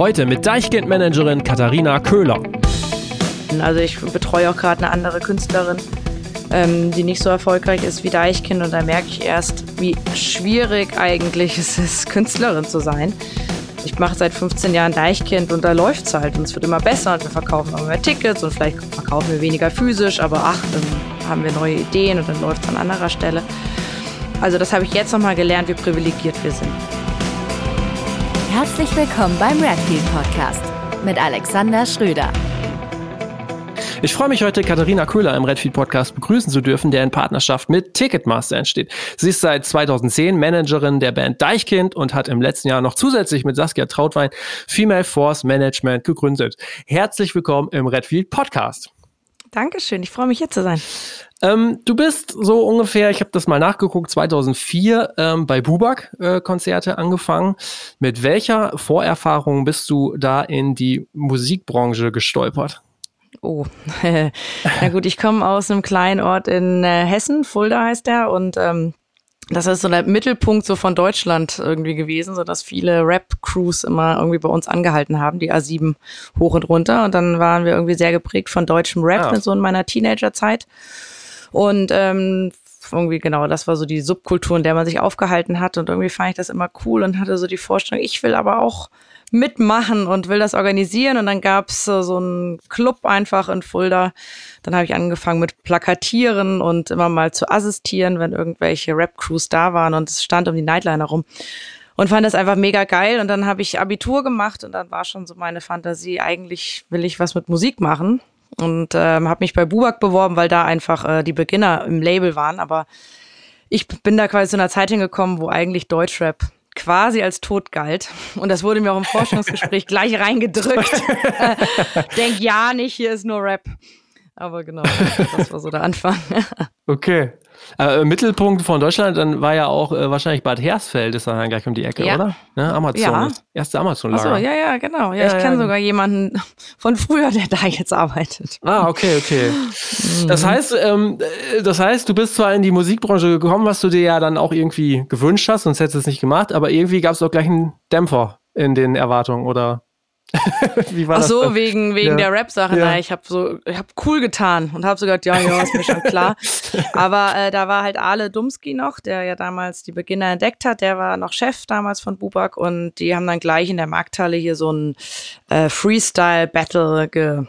Heute mit Deichkind-Managerin Katharina Köhler. Also ich betreue auch gerade eine andere Künstlerin, ähm, die nicht so erfolgreich ist wie Deichkind und da merke ich erst, wie schwierig eigentlich es ist, Künstlerin zu sein. Ich mache seit 15 Jahren Deichkind und da läuft es halt und es wird immer besser und wir verkaufen immer mehr Tickets und vielleicht verkaufen wir weniger physisch, aber ach, dann haben wir neue Ideen und dann läuft es an anderer Stelle. Also das habe ich jetzt nochmal gelernt, wie privilegiert wir sind. Herzlich willkommen beim Redfield Podcast mit Alexander Schröder. Ich freue mich heute, Katharina Köhler im Redfield Podcast begrüßen zu dürfen, der in Partnerschaft mit Ticketmaster entsteht. Sie ist seit 2010 Managerin der Band Deichkind und hat im letzten Jahr noch zusätzlich mit Saskia Trautwein Female Force Management gegründet. Herzlich willkommen im Redfield Podcast. Dankeschön, ich freue mich hier zu sein. Ähm, du bist so ungefähr, ich habe das mal nachgeguckt, 2004 ähm, bei Bubak äh, angefangen. Mit welcher Vorerfahrung bist du da in die Musikbranche gestolpert? Oh, na gut, ich komme aus einem kleinen Ort in äh, Hessen, Fulda heißt der, und ähm, das ist so der Mittelpunkt so von Deutschland irgendwie gewesen, so dass viele Rap-Crews immer irgendwie bei uns angehalten haben, die A7 hoch und runter. Und dann waren wir irgendwie sehr geprägt von deutschem Rap ah. so in meiner Teenagerzeit. Und ähm, irgendwie genau, das war so die Subkultur, in der man sich aufgehalten hat. Und irgendwie fand ich das immer cool und hatte so die Vorstellung, ich will aber auch mitmachen und will das organisieren. Und dann gab's so, so einen Club einfach in Fulda. Dann habe ich angefangen mit Plakatieren und immer mal zu assistieren, wenn irgendwelche Rap-Crews da waren und es stand um die Nightliner rum. Und fand das einfach mega geil. Und dann habe ich Abitur gemacht und dann war schon so meine Fantasie, eigentlich will ich was mit Musik machen. Und ähm, habe mich bei Bubak beworben, weil da einfach äh, die Beginner im Label waren. Aber ich bin da quasi zu einer Zeit hingekommen, wo eigentlich Deutschrap quasi als tot galt. Und das wurde mir auch im Forschungsgespräch gleich reingedrückt. Denk ja nicht, hier ist nur Rap. Aber genau, das war so der Anfang. Okay. Äh, Mittelpunkt von Deutschland, dann war ja auch äh, wahrscheinlich Bad Hersfeld, ist dann gleich um die Ecke, ja. oder? Ne? Amazon. Ja. Erste Amazon-Lager. Achso, ja, ja, genau. Ja, ja ich kenne sogar jemanden von früher, der da jetzt arbeitet. Ah, okay, okay. Das heißt, ähm, äh, das heißt, du bist zwar in die Musikbranche gekommen, was du dir ja dann auch irgendwie gewünscht hast, sonst hättest du es nicht gemacht, aber irgendwie gab es auch gleich einen Dämpfer in den Erwartungen, oder? Wie war Ach so, das wegen, wegen ja. der Rap-Sache. Ja. Ich habe so, ich habe cool getan und habe so gesagt, ja, ja, ist mir schon klar. Aber äh, da war halt Ale Dumski noch, der ja damals die Beginner entdeckt hat. Der war noch Chef damals von Bubak und die haben dann gleich in der Markthalle hier so ein äh, Freestyle-Battle ge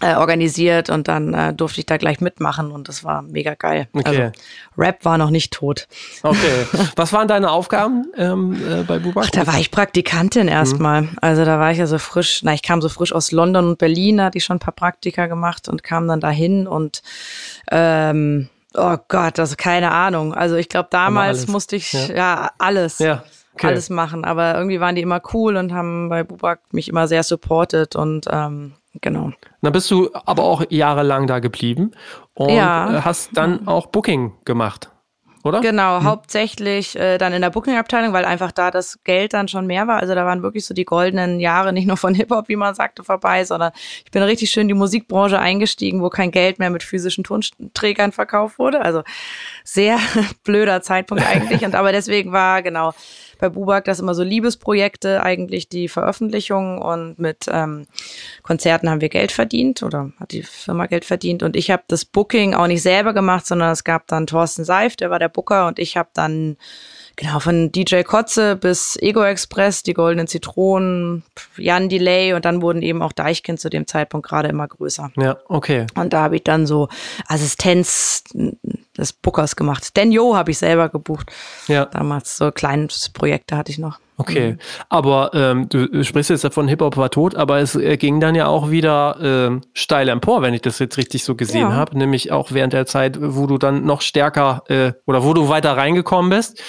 äh, organisiert und dann äh, durfte ich da gleich mitmachen und das war mega geil. Okay. Also, Rap war noch nicht tot. Okay. Was waren deine Aufgaben ähm, äh, bei Bubak? Ach, da war ich Praktikantin erstmal. Mhm. Also da war ich ja so frisch, na, ich kam so frisch aus London und Berlin, da hatte ich schon ein paar Praktika gemacht und kam dann dahin und ähm, oh Gott, also keine Ahnung. Also ich glaube, damals musste ich ja, ja alles. Ja. Okay. alles machen. Aber irgendwie waren die immer cool und haben bei Bubak mich immer sehr supportet und ähm, genau. Dann bist du aber auch jahrelang da geblieben und ja. Äh, hast dann auch Booking gemacht oder? Genau, hm. hauptsächlich äh, dann in der Booking-Abteilung, weil einfach da das Geld dann schon mehr war. Also da waren wirklich so die goldenen Jahre, nicht nur von Hip-Hop, wie man sagte, vorbei, sondern ich bin richtig schön in die Musikbranche eingestiegen, wo kein Geld mehr mit physischen Tonträgern verkauft wurde. Also sehr blöder Zeitpunkt eigentlich. Und aber deswegen war genau bei Bubak das immer so Liebesprojekte, eigentlich die Veröffentlichung und mit ähm, Konzerten haben wir Geld verdient oder hat die Firma Geld verdient. Und ich habe das Booking auch nicht selber gemacht, sondern es gab dann Thorsten Seif, der war der Booker. Und ich habe dann genau von DJ Kotze bis Ego Express, die Goldenen Zitronen, Jan Delay und dann wurden eben auch Deichkind zu dem Zeitpunkt gerade immer größer. Ja, okay. Und da habe ich dann so Assistenz des Bookers gemacht. Den Jo habe ich selber gebucht. Ja. Damals so kleines Projekte hatte ich noch. Okay, mhm. aber ähm, du sprichst jetzt davon, Hip-Hop war tot, aber es äh, ging dann ja auch wieder äh, steil empor, wenn ich das jetzt richtig so gesehen ja. habe. Nämlich auch während der Zeit, wo du dann noch stärker äh, oder wo du weiter reingekommen bist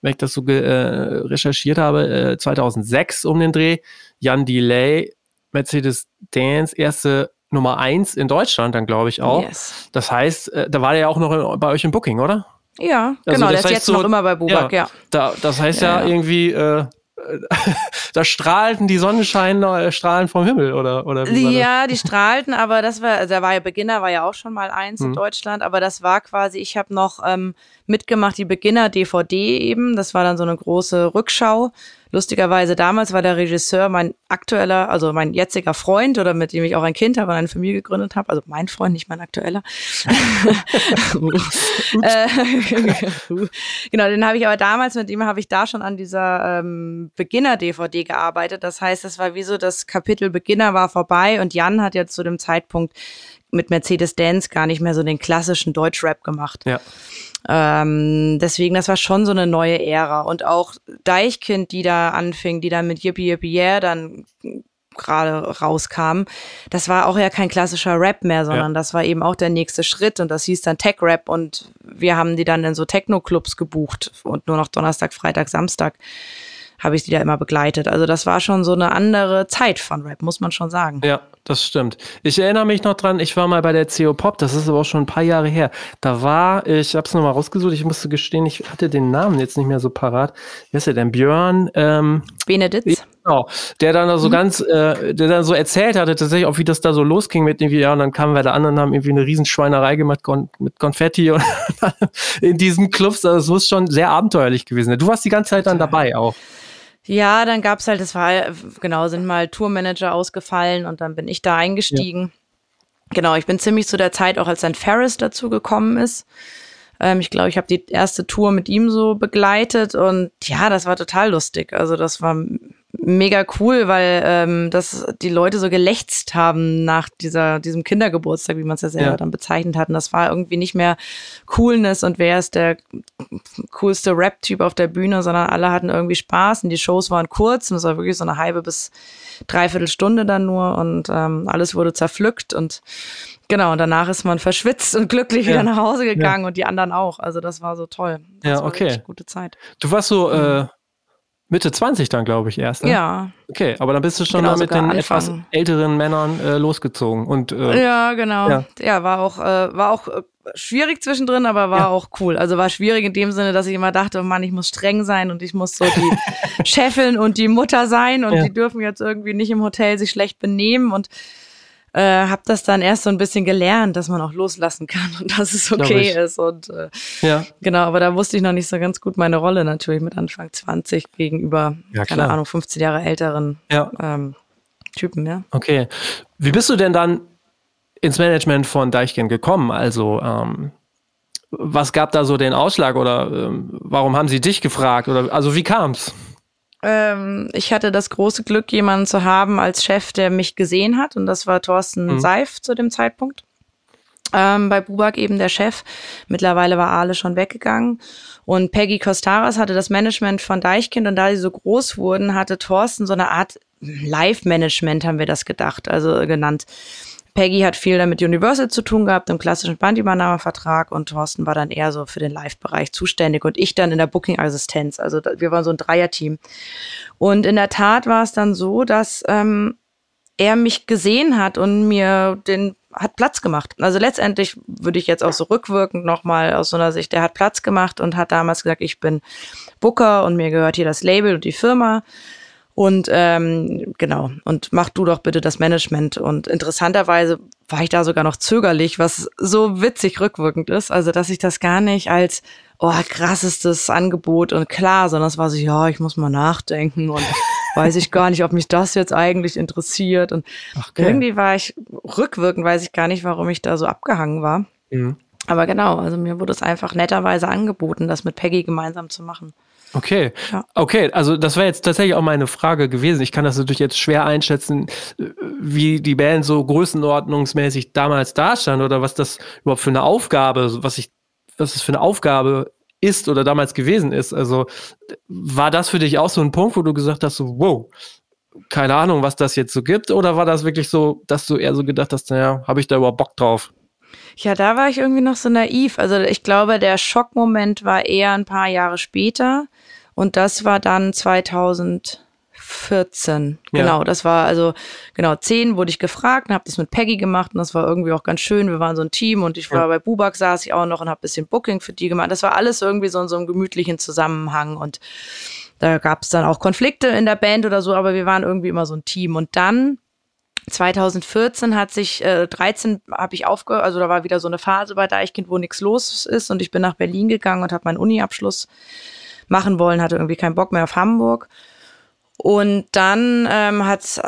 wenn ich das so äh, recherchiert habe, äh, 2006 um den Dreh, Jan Delay, Mercedes Dance, erste Nummer eins in Deutschland dann, glaube ich auch. Yes. Das heißt, äh, da war der ja auch noch bei euch im Booking, oder? Ja, also genau, der ist jetzt so, noch immer bei Bubak, ja. ja. Da, das heißt ja, ja, irgendwie, äh, da strahlten die Sonnenschein äh, strahlen vom Himmel oder oder Ja, die strahlten, aber das war also da war ja Beginner war ja auch schon mal eins hm. in Deutschland, aber das war quasi ich habe noch ähm, mitgemacht, die Beginner-DVD eben. Das war dann so eine große Rückschau. Lustigerweise damals war der Regisseur mein aktueller, also mein jetziger Freund oder mit dem ich auch ein Kind habe und eine Familie gegründet habe. Also mein Freund, nicht mein aktueller. Äh, genau, den habe ich aber damals, mit ihm habe ich da schon an dieser ähm, Beginner-DVD gearbeitet. Das heißt, es war wie so, das Kapitel Beginner war vorbei und Jan hat ja zu dem Zeitpunkt mit Mercedes-Dance gar nicht mehr so den klassischen Deutschrap gemacht. Ja. Ähm, deswegen, das war schon so eine neue Ära. Und auch Deichkind, die da anfing, die dann mit Yippie Yippie Yeah dann gerade rauskam, das war auch ja kein klassischer Rap mehr, sondern ja. das war eben auch der nächste Schritt und das hieß dann Tech Rap und wir haben die dann in so Techno-Clubs gebucht und nur noch Donnerstag, Freitag, Samstag habe ich die da immer begleitet. Also das war schon so eine andere Zeit von Rap, muss man schon sagen. Ja, das stimmt. Ich erinnere mich noch dran, ich war mal bei der CO Pop, das ist aber auch schon ein paar Jahre her. Da war, ich habe es nochmal rausgesucht, ich musste gestehen, ich hatte den Namen jetzt nicht mehr so parat. Wie ist der denn? Björn? Ähm, Beneditz. Genau, der dann so mhm. ganz, äh, der dann so erzählt hatte, tatsächlich auch, wie das da so losging mit irgendwie, ja, und dann kamen wir da an und haben irgendwie eine Riesenschweinerei gemacht mit Konfetti und in diesen Clubs. Also es muss schon sehr abenteuerlich gewesen sein. Du warst die ganze Zeit dann dabei auch. Ja, dann gab's halt, es war, genau, sind mal Tourmanager ausgefallen und dann bin ich da eingestiegen. Ja. Genau, ich bin ziemlich zu der Zeit auch, als dann Ferris dazu gekommen ist. Ähm, ich glaube, ich habe die erste Tour mit ihm so begleitet und ja, das war total lustig. Also das war mega cool, weil ähm, das die Leute so gelächzt haben nach dieser diesem Kindergeburtstag, wie man es ja selber ja. dann bezeichnet hat. Und das war irgendwie nicht mehr Coolness und wer ist der coolste Rap-Typ auf der Bühne, sondern alle hatten irgendwie Spaß und die Shows waren kurz und es war wirklich so eine halbe bis dreiviertel Stunde dann nur und ähm, alles wurde zerpflückt und Genau, und danach ist man verschwitzt und glücklich ja. wieder nach Hause gegangen ja. und die anderen auch. Also das war so toll. Das ja, okay. gute Zeit. Du warst so äh, mhm. Mitte 20 dann, glaube ich, erst. Ne? Ja. Okay, aber dann bist du schon genau, mal mit den Anfang. etwas älteren Männern äh, losgezogen. Und, äh, ja, genau. Ja. ja, war auch, äh, war auch äh, schwierig zwischendrin, aber war ja. auch cool. Also war schwierig in dem Sinne, dass ich immer dachte, oh Mann, ich muss streng sein und ich muss so die Chefin und die Mutter sein und ja. die dürfen jetzt irgendwie nicht im Hotel sich schlecht benehmen und äh, habe das dann erst so ein bisschen gelernt, dass man auch loslassen kann und dass es okay ist. Und äh, ja. genau, aber da wusste ich noch nicht so ganz gut meine Rolle natürlich mit Anfang 20 gegenüber, ja, keine Ahnung, 15 Jahre älteren ja. ähm, Typen, ja. Okay. Wie bist du denn dann ins Management von Deichkind gekommen? Also ähm, was gab da so den Ausschlag oder ähm, warum haben sie dich gefragt? Oder also wie kam's? Ähm, ich hatte das große Glück, jemanden zu haben als Chef, der mich gesehen hat. Und das war Thorsten mhm. Seif zu dem Zeitpunkt. Ähm, bei Bubak eben der Chef. Mittlerweile war Ale schon weggegangen. Und Peggy Costaras hatte das Management von Deichkind. Und da sie so groß wurden, hatte Thorsten so eine Art Live-Management, haben wir das gedacht, also genannt. Peggy hat viel damit Universal zu tun gehabt, im klassischen Bandübernahmevertrag und Thorsten war dann eher so für den Live-Bereich zuständig und ich dann in der Booking-Assistenz. Also wir waren so ein Dreier-Team. Und in der Tat war es dann so, dass ähm, er mich gesehen hat und mir den hat Platz gemacht. Also letztendlich würde ich jetzt auch so rückwirkend nochmal aus so einer Sicht, der hat Platz gemacht und hat damals gesagt, ich bin Booker und mir gehört hier das Label und die Firma. Und ähm, genau, und mach du doch bitte das Management. Und interessanterweise war ich da sogar noch zögerlich, was so witzig rückwirkend ist. Also, dass ich das gar nicht als oh, krassestes Angebot und klar, sondern es war so, ja, ich muss mal nachdenken und weiß ich gar nicht, ob mich das jetzt eigentlich interessiert. Und okay. irgendwie war ich rückwirkend, weiß ich gar nicht, warum ich da so abgehangen war. Mhm. Aber genau, also mir wurde es einfach netterweise angeboten, das mit Peggy gemeinsam zu machen. Okay, ja. okay, also das wäre jetzt tatsächlich auch meine Frage gewesen. Ich kann das natürlich jetzt schwer einschätzen, wie die Band so größenordnungsmäßig damals dastand oder was das überhaupt für eine Aufgabe, was ich, was das für eine Aufgabe ist oder damals gewesen ist. Also war das für dich auch so ein Punkt, wo du gesagt hast, so, wow, keine Ahnung, was das jetzt so gibt, oder war das wirklich so, dass du eher so gedacht hast, naja, habe ich da überhaupt Bock drauf? Ja, da war ich irgendwie noch so naiv. Also ich glaube, der Schockmoment war eher ein paar Jahre später. Und das war dann 2014. Ja. Genau, das war also, genau, zehn wurde ich gefragt und habe das mit Peggy gemacht und das war irgendwie auch ganz schön. Wir waren so ein Team und ich war ja. bei Bubak, saß ich auch noch und habe bisschen Booking für die gemacht. Das war alles irgendwie so in so einem gemütlichen Zusammenhang und da gab es dann auch Konflikte in der Band oder so, aber wir waren irgendwie immer so ein Team. Und dann 2014 hat sich, äh, 13 habe ich aufgehört, also da war wieder so eine Phase bei Deichkind, wo nichts los ist und ich bin nach Berlin gegangen und habe meinen Uni-Abschluss machen wollen, hatte irgendwie keinen Bock mehr auf Hamburg. Und dann ähm, hat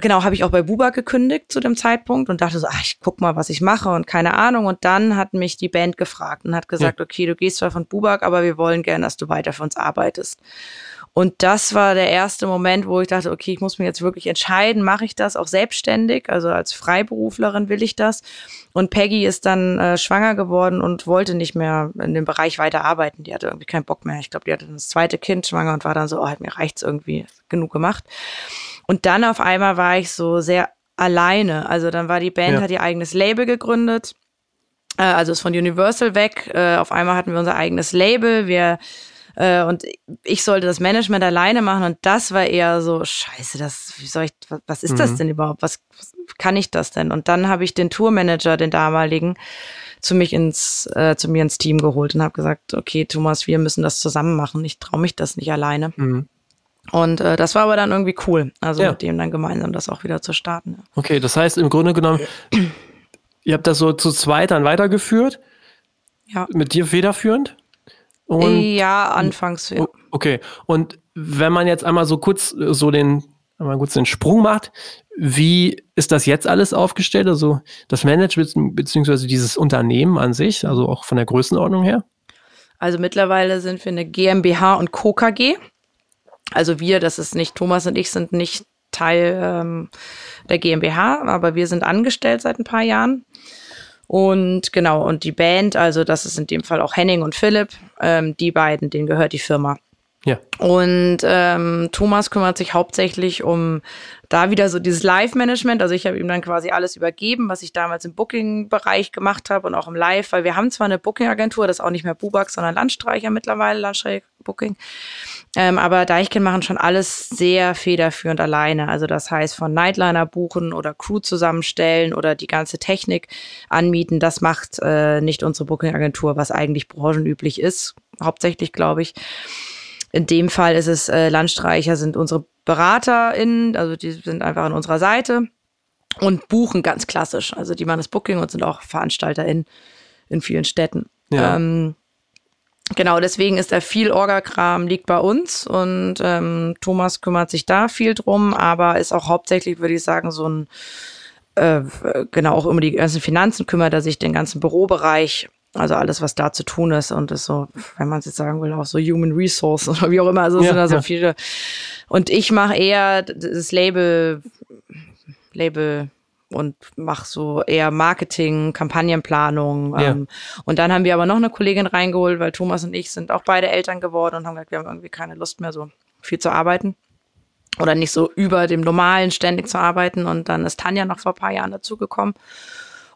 genau habe ich auch bei Buba gekündigt zu dem Zeitpunkt und dachte so, ach, ich guck mal, was ich mache und keine Ahnung. Und dann hat mich die Band gefragt und hat gesagt, ja. okay, du gehst zwar von Bubak, aber wir wollen gerne, dass du weiter für uns arbeitest. Und das war der erste Moment, wo ich dachte, okay, ich muss mir jetzt wirklich entscheiden, mache ich das auch selbstständig, also als Freiberuflerin will ich das. Und Peggy ist dann äh, schwanger geworden und wollte nicht mehr in dem Bereich weiter arbeiten. Die hatte irgendwie keinen Bock mehr. Ich glaube, die hatte das zweite Kind schwanger und war dann so, oh, halt, mir reicht's irgendwie, genug gemacht. Und dann auf einmal war ich so sehr alleine. Also dann war die Band, ja. hat ihr eigenes Label gegründet. Äh, also ist von Universal weg. Äh, auf einmal hatten wir unser eigenes Label. Wir äh, und ich sollte das Management alleine machen und das war eher so, scheiße, das, wie soll ich, was ist mhm. das denn überhaupt? Was, was kann ich das denn? Und dann habe ich den Tourmanager, den damaligen, zu mich ins, äh, zu mir ins Team geholt und habe gesagt, okay, Thomas, wir müssen das zusammen machen. Ich traue mich das nicht alleine. Mhm. Und äh, das war aber dann irgendwie cool, also ja. mit dem dann gemeinsam das auch wieder zu starten. Ja. Okay, das heißt im Grunde genommen, ihr habt das so zu zweit dann weitergeführt? Ja. Mit dir federführend? Und, ja, anfangs, ja. Okay. Und wenn man jetzt einmal so kurz äh, so den, einmal kurz den Sprung macht, wie ist das jetzt alles aufgestellt? Also das Management beziehungsweise dieses Unternehmen an sich, also auch von der Größenordnung her? Also mittlerweile sind wir eine GmbH und Co. KG. Also wir, das ist nicht, Thomas und ich sind nicht Teil ähm, der GmbH, aber wir sind angestellt seit ein paar Jahren. Und genau, und die Band, also das ist in dem Fall auch Henning und Philipp, ähm, die beiden, denen gehört die Firma. Ja. Und ähm, Thomas kümmert sich hauptsächlich um da wieder so dieses Live-Management. Also ich habe ihm dann quasi alles übergeben, was ich damals im Booking-Bereich gemacht habe und auch im Live, weil wir haben zwar eine Booking-Agentur, das ist auch nicht mehr Bubax, sondern Landstreicher mittlerweile, Landstreicher Booking. Ähm, aber Deichkind machen schon alles sehr federführend alleine. Also das heißt von Nightliner buchen oder Crew zusammenstellen oder die ganze Technik anmieten. Das macht äh, nicht unsere Booking-Agentur, was eigentlich branchenüblich ist. Hauptsächlich, glaube ich. In dem Fall ist es äh, Landstreicher sind unsere BeraterInnen, also die sind einfach an unserer Seite und buchen ganz klassisch. Also die machen das Booking und sind auch VeranstalterInnen in vielen Städten. Ja. Ähm, Genau, deswegen ist da viel Orgakram liegt bei uns und ähm, Thomas kümmert sich da viel drum, aber ist auch hauptsächlich, würde ich sagen, so ein äh, genau auch um die ganzen Finanzen kümmert er sich den ganzen Bürobereich, also alles, was da zu tun ist und ist so, wenn man es jetzt sagen will, auch so Human Resource oder wie auch immer, also ja, sind da so ja. viele. Und ich mache eher das Label, Label und mache so eher Marketing, Kampagnenplanung. Ja. Ähm, und dann haben wir aber noch eine Kollegin reingeholt, weil Thomas und ich sind auch beide Eltern geworden und haben gesagt, wir haben irgendwie keine Lust mehr, so viel zu arbeiten. Oder nicht so über dem Normalen ständig zu arbeiten. Und dann ist Tanja noch vor ein paar Jahren dazugekommen.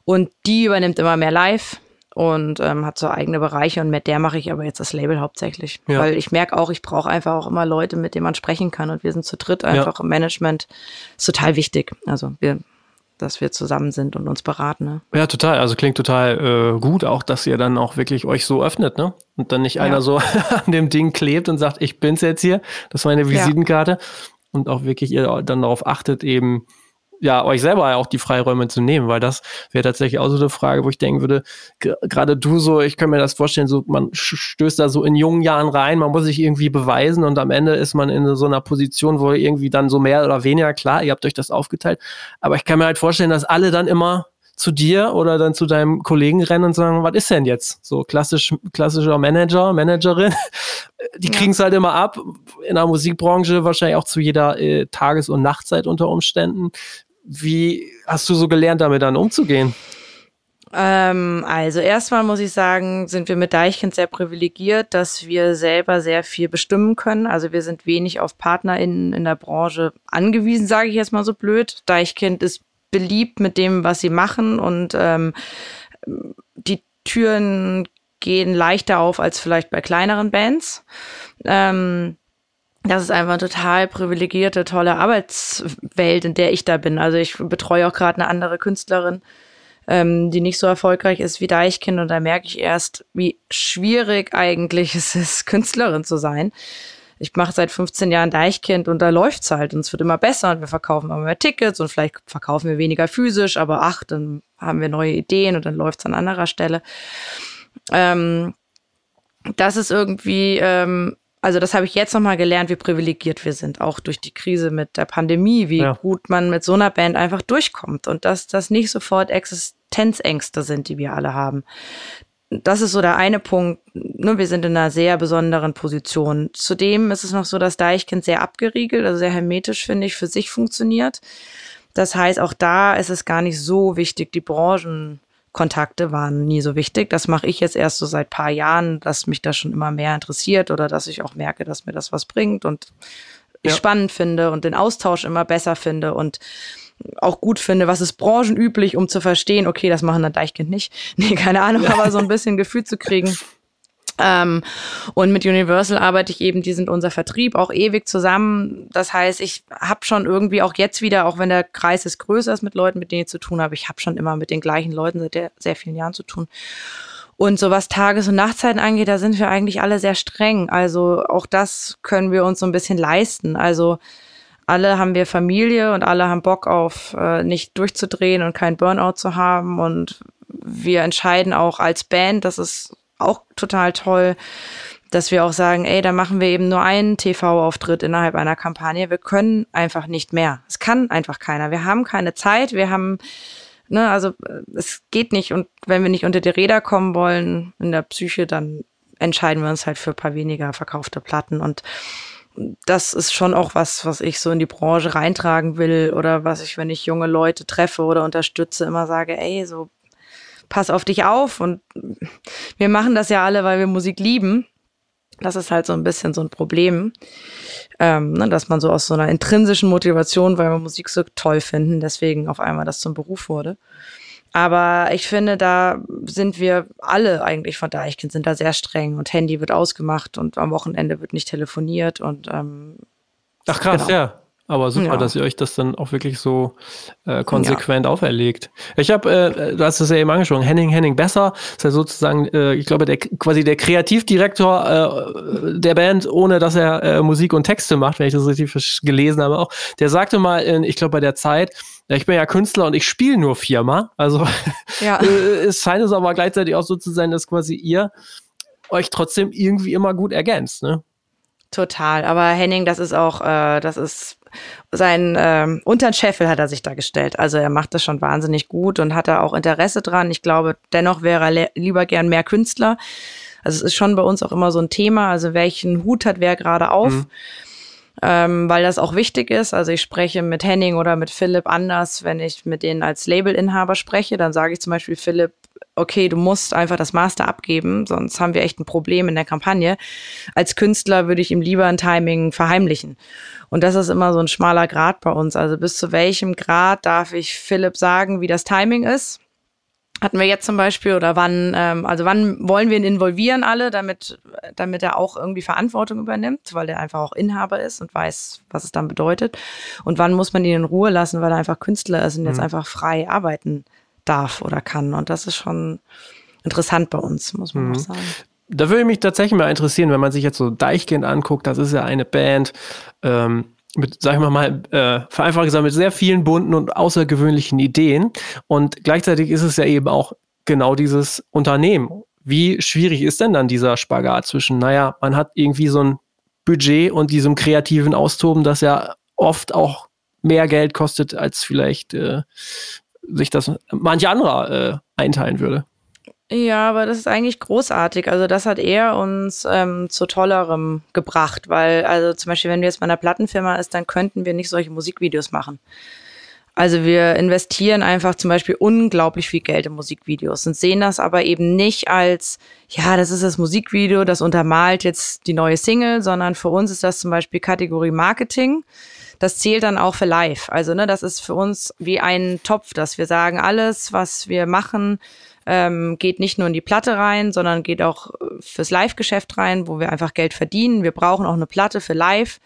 Und die übernimmt immer mehr live und ähm, hat so eigene Bereiche und mit der mache ich aber jetzt das Label hauptsächlich. Ja. Weil ich merke auch, ich brauche einfach auch immer Leute, mit denen man sprechen kann. Und wir sind zu dritt einfach ja. im Management. Ist total wichtig. Also wir dass wir zusammen sind und uns beraten. Ne? Ja, total. Also klingt total äh, gut, auch dass ihr dann auch wirklich euch so öffnet, ne? Und dann nicht ja. einer so an dem Ding klebt und sagt, ich bin's jetzt hier, das ist meine Visitenkarte. Ja. Und auch wirklich ihr dann darauf achtet, eben ja, euch selber auch die Freiräume zu nehmen, weil das wäre tatsächlich auch so eine Frage, wo ich denken würde, gerade du so, ich kann mir das vorstellen, so man stößt da so in jungen Jahren rein, man muss sich irgendwie beweisen und am Ende ist man in so einer Position, wo irgendwie dann so mehr oder weniger, klar, ihr habt euch das aufgeteilt, aber ich kann mir halt vorstellen, dass alle dann immer zu dir oder dann zu deinem Kollegen rennen und sagen, was ist denn jetzt? So klassisch, klassischer Manager, Managerin. Die ja. kriegen es halt immer ab. In der Musikbranche wahrscheinlich auch zu jeder äh, Tages- und Nachtzeit unter Umständen. Wie hast du so gelernt, damit dann umzugehen? Ähm, also erstmal muss ich sagen, sind wir mit Deichkind sehr privilegiert, dass wir selber sehr viel bestimmen können. Also wir sind wenig auf PartnerInnen in der Branche angewiesen, sage ich jetzt mal so blöd. Deichkind ist beliebt mit dem, was sie machen und ähm, die Türen gehen leichter auf als vielleicht bei kleineren Bands. Ähm, das ist einfach eine total privilegierte, tolle Arbeitswelt, in der ich da bin. Also ich betreue auch gerade eine andere Künstlerin, ähm, die nicht so erfolgreich ist wie Deichkind. Und da merke ich erst, wie schwierig eigentlich es ist, Künstlerin zu sein. ich mache seit 15 Jahren Deichkind und da läuft's halt und es wird immer besser und wir verkaufen immer mehr Tickets und vielleicht verkaufen wir weniger physisch, aber ach, dann haben wir neue Ideen und dann läuft's an anderer Stelle. Ähm, das ist irgendwie, ähm, also das habe ich jetzt nochmal gelernt, wie privilegiert wir sind, auch durch die Krise mit der Pandemie, wie ja. gut man mit so einer Band einfach durchkommt und dass das nicht sofort Existenzängste sind, die wir alle haben das ist so der eine Punkt. Ne, wir sind in einer sehr besonderen Position. Zudem ist es noch so, dass Deichkind sehr abgeriegelt, also sehr hermetisch, finde ich, für sich funktioniert. Das heißt, auch da ist es gar nicht so wichtig. Die Branchenkontakte waren nie so wichtig. Das mache ich jetzt erst so seit paar Jahren, dass mich das schon immer mehr interessiert oder dass ich auch merke, dass mir das was bringt und ich ja. spannend finde und den Austausch immer besser finde und auch gut finde, was ist branchenüblich, um zu verstehen, okay, das machen dann Deichkind nicht. Nee, keine Ahnung, aber so ein bisschen Gefühl zu kriegen. Ähm, und mit Universal arbeite ich eben, die sind unser Vertrieb auch ewig zusammen. Das heißt, ich habe schon irgendwie auch jetzt wieder, auch wenn der Kreis ist größer ist mit Leuten, mit denen ich zu tun habe, ich habe schon immer mit den gleichen Leuten seit sehr vielen Jahren zu tun. Und so was Tages- und Nachtzeiten angeht, da sind wir eigentlich alle sehr streng. Also auch das können wir uns so ein bisschen leisten. Also alle haben wir Familie und alle haben Bock auf äh, nicht durchzudrehen und kein Burnout zu haben. Und wir entscheiden auch als Band, das ist auch total toll, dass wir auch sagen, ey, da machen wir eben nur einen TV-Auftritt innerhalb einer Kampagne. Wir können einfach nicht mehr. Es kann einfach keiner. Wir haben keine Zeit. Wir haben, ne, also äh, es geht nicht. Und wenn wir nicht unter die Räder kommen wollen in der Psyche, dann entscheiden wir uns halt für ein paar weniger verkaufte Platten. Und das ist schon auch was, was ich so in die Branche reintragen will oder was ich, wenn ich junge Leute treffe oder unterstütze, immer sage, ey, so pass auf dich auf und wir machen das ja alle, weil wir Musik lieben. Das ist halt so ein bisschen so ein Problem, ähm, ne, dass man so aus so einer intrinsischen Motivation, weil wir Musik so toll finden, deswegen auf einmal das zum Beruf wurde. Aber ich finde, da sind wir alle eigentlich von Deichkind sind da sehr streng und Handy wird ausgemacht und am Wochenende wird nicht telefoniert und ähm, Ach krass, genau. ja. Aber super, ja. dass ihr euch das dann auch wirklich so äh, konsequent ja. auferlegt. Ich habe, äh, du hast es ja eben angesprochen, Henning Henning Besser ist ja sozusagen, äh, ich glaube, der quasi der Kreativdirektor äh, der Band, ohne dass er äh, Musik und Texte macht, wenn ich das richtig gelesen habe auch. Der sagte mal, in, ich glaube, bei der Zeit, ich bin ja Künstler und ich spiele nur viermal. Also ja. Äh, es scheint es aber gleichzeitig auch so zu sein, dass quasi ihr euch trotzdem irgendwie immer gut ergänzt, ne? Total. Aber Henning, das ist auch, äh, das ist sein ähm, unter Scheffel hat er sich da gestellt. Also er macht das schon wahnsinnig gut und hat da auch Interesse dran. Ich glaube, dennoch wäre er lieber gern mehr Künstler. Also es ist schon bei uns auch immer so ein Thema. Also welchen Hut hat wer gerade auf? Mhm. Ähm, weil das auch wichtig ist. Also ich spreche mit Henning oder mit Philipp anders, wenn ich mit denen als Labelinhaber spreche. Dann sage ich zum Beispiel Philipp, okay, du musst einfach das Master abgeben, sonst haben wir echt ein Problem in der Kampagne. Als Künstler würde ich ihm lieber ein Timing verheimlichen. Und das ist immer so ein schmaler Grad bei uns. Also bis zu welchem Grad darf ich Philipp sagen, wie das Timing ist? Hatten wir jetzt zum Beispiel oder wann, ähm, also wann wollen wir ihn involvieren alle, damit, damit er auch irgendwie Verantwortung übernimmt, weil er einfach auch Inhaber ist und weiß, was es dann bedeutet. Und wann muss man ihn in Ruhe lassen, weil er einfach Künstler ist und jetzt mhm. einfach frei arbeiten darf oder kann. Und das ist schon interessant bei uns, muss man mhm. auch sagen. Da würde mich tatsächlich mal interessieren, wenn man sich jetzt so Deichkind anguckt, das ist ja eine Band, ähm, mit, sagen wir mal, äh, vereinfacht gesagt, mit sehr vielen bunten und außergewöhnlichen Ideen. Und gleichzeitig ist es ja eben auch genau dieses Unternehmen. Wie schwierig ist denn dann dieser Spagat zwischen, naja, man hat irgendwie so ein Budget und diesem kreativen Austoben, das ja oft auch mehr Geld kostet, als vielleicht äh, sich das manch anderer äh, einteilen würde. Ja, aber das ist eigentlich großartig. Also das hat eher uns ähm, zu tollerem gebracht, weil also zum Beispiel, wenn wir jetzt bei einer Plattenfirma ist, dann könnten wir nicht solche Musikvideos machen. Also wir investieren einfach zum Beispiel unglaublich viel Geld in Musikvideos und sehen das aber eben nicht als, ja, das ist das Musikvideo, das untermalt jetzt die neue Single, sondern für uns ist das zum Beispiel Kategorie Marketing. Das zählt dann auch für live. Also ne, das ist für uns wie ein Topf, dass wir sagen, alles, was wir machen, ähm, geht nicht nur in die Platte rein, sondern geht auch äh, fürs Live-Geschäft rein, wo wir einfach Geld verdienen. Wir brauchen auch eine Platte für Live.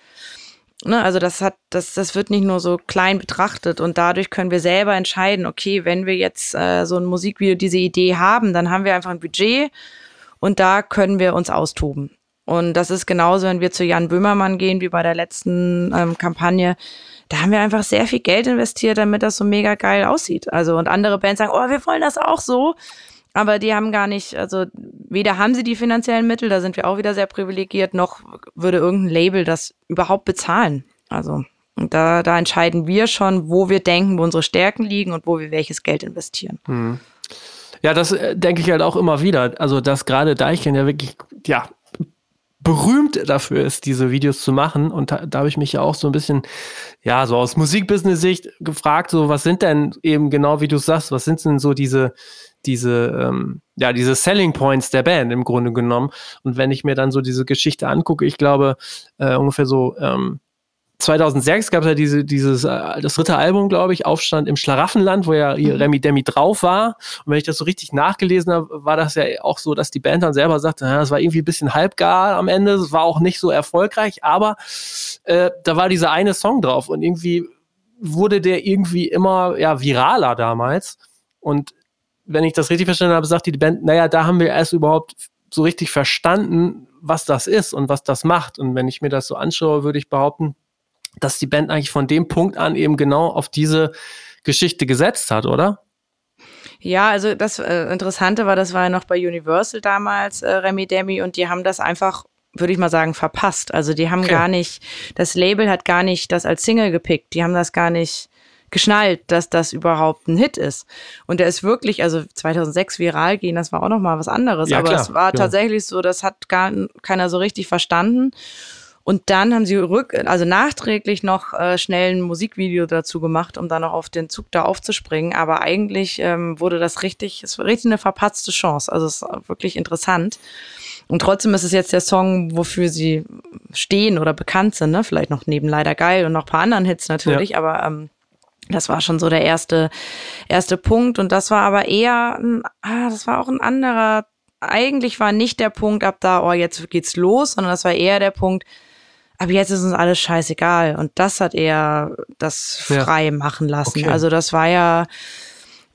Ne, also das hat, das, das wird nicht nur so klein betrachtet und dadurch können wir selber entscheiden, okay, wenn wir jetzt äh, so ein Musikvideo diese Idee haben, dann haben wir einfach ein Budget und da können wir uns austoben. Und das ist genauso, wenn wir zu Jan Böhmermann gehen, wie bei der letzten ähm, Kampagne. Da haben wir einfach sehr viel Geld investiert, damit das so mega geil aussieht. Also, und andere Bands sagen, oh, wir wollen das auch so. Aber die haben gar nicht, also weder haben sie die finanziellen Mittel, da sind wir auch wieder sehr privilegiert, noch würde irgendein Label das überhaupt bezahlen. Also da, da entscheiden wir schon, wo wir denken, wo unsere Stärken liegen und wo wir welches Geld investieren. Hm. Ja, das äh, denke ich halt auch immer wieder. Also, dass gerade Deichkind ja wirklich, ja, berühmt dafür ist, diese Videos zu machen. Und da, da habe ich mich ja auch so ein bisschen, ja, so aus Musikbusiness-Sicht gefragt, so was sind denn eben genau, wie du sagst, was sind denn so diese, diese, ähm, ja, diese Selling Points der Band im Grunde genommen. Und wenn ich mir dann so diese Geschichte angucke, ich glaube, äh, ungefähr so, ähm, 2006 gab es ja diese, dieses, äh, das dritte Album, glaube ich, Aufstand im Schlaraffenland, wo ja mhm. Remy Demi drauf war. Und wenn ich das so richtig nachgelesen habe, war das ja auch so, dass die Band dann selber sagte, es war irgendwie ein bisschen halbgar am Ende, es war auch nicht so erfolgreich, aber äh, da war dieser eine Song drauf und irgendwie wurde der irgendwie immer ja, viraler damals. Und wenn ich das richtig verstanden habe, sagt die Band, naja, da haben wir erst überhaupt so richtig verstanden, was das ist und was das macht. Und wenn ich mir das so anschaue, würde ich behaupten, dass die Band eigentlich von dem Punkt an eben genau auf diese Geschichte gesetzt hat, oder? Ja, also das äh, Interessante war, das war ja noch bei Universal damals, äh, Remy Demi, und die haben das einfach, würde ich mal sagen, verpasst. Also die haben okay. gar nicht, das Label hat gar nicht das als Single gepickt. Die haben das gar nicht geschnallt, dass das überhaupt ein Hit ist. Und der ist wirklich, also 2006 viral gehen, das war auch noch mal was anderes. Ja, aber klar, es war ja. tatsächlich so, das hat gar keiner so richtig verstanden. Und dann haben sie rück, also nachträglich noch äh, schnell ein Musikvideo dazu gemacht, um dann noch auf den Zug da aufzuspringen. Aber eigentlich ähm, wurde das richtig, es war richtig eine verpatzte Chance. Also es ist wirklich interessant. Und trotzdem ist es jetzt der Song, wofür sie stehen oder bekannt sind, ne? Vielleicht noch neben Leider Geil und noch paar anderen Hits natürlich, ja. aber ähm, das war schon so der erste, erste Punkt. Und das war aber eher, ah, das war auch ein anderer, eigentlich war nicht der Punkt ab da, oh, jetzt geht's los, sondern das war eher der Punkt, aber jetzt ist uns alles scheißegal. Und das hat er das frei ja. machen lassen. Okay. Also das war ja,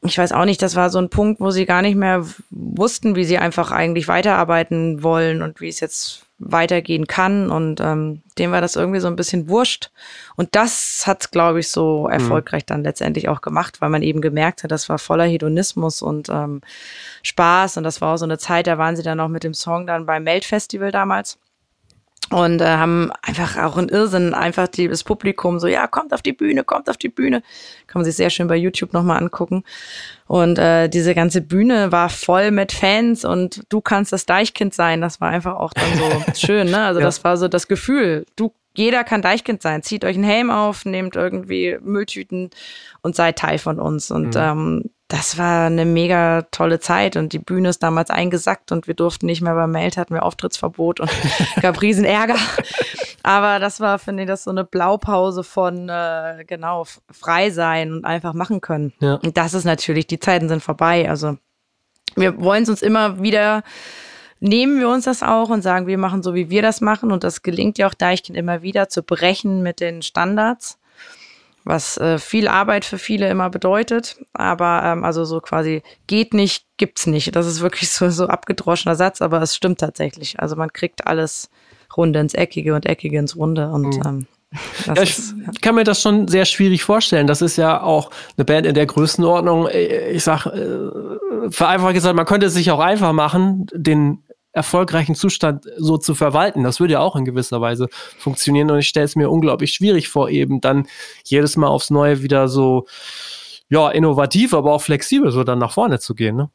ich weiß auch nicht, das war so ein Punkt, wo sie gar nicht mehr wussten, wie sie einfach eigentlich weiterarbeiten wollen und wie es jetzt weitergehen kann. Und ähm, dem war das irgendwie so ein bisschen wurscht. Und das hat, glaube ich, so mhm. erfolgreich mhm. dann letztendlich auch gemacht, weil man eben gemerkt hat, das war voller Hedonismus und ähm, Spaß. Und das war auch so eine Zeit, da waren sie dann auch mit dem Song dann beim Melt-Festival damals und äh, haben einfach auch ein Irrsinn, einfach die, das Publikum so, ja, kommt auf die Bühne, kommt auf die Bühne. Kann man sich sehr schön bei YouTube nochmal angucken. Und äh, diese ganze Bühne war voll mit Fans und du kannst das Deichkind sein. Das war einfach auch dann so schön, ne? Also ja. das war so das Gefühl, du jeder kann Deichkind sein. Zieht euch einen Helm auf, nehmt irgendwie Mülltüten und seid Teil von uns. Und mhm. ähm, das war eine mega tolle Zeit und die Bühne ist damals eingesackt und wir durften nicht mehr beim Meld, hatten wir Auftrittsverbot und gab riesen Ärger. Aber das war, finde ich, das so eine Blaupause von äh, genau frei sein und einfach machen können. Ja. Und das ist natürlich, die Zeiten sind vorbei. Also wir wollen es uns immer wieder nehmen wir uns das auch und sagen, wir machen so, wie wir das machen. Und das gelingt ja auch Deichkind immer wieder zu brechen mit den Standards, was äh, viel Arbeit für viele immer bedeutet. Aber ähm, also so quasi geht nicht, gibt's nicht. Das ist wirklich so, so abgedroschener Satz, aber es stimmt tatsächlich. Also man kriegt alles Runde ins Eckige und Eckige ins Runde und mhm. ähm, ja, ich kann mir das schon sehr schwierig vorstellen. Das ist ja auch eine Band in der Größenordnung. Äh, ich sag, äh, vereinfacht gesagt, man könnte es sich auch einfach machen, den erfolgreichen Zustand so zu verwalten. Das würde ja auch in gewisser Weise funktionieren und ich stelle es mir unglaublich schwierig vor, eben dann jedes Mal aufs Neue wieder so, ja, innovativ, aber auch flexibel so dann nach vorne zu gehen, ne?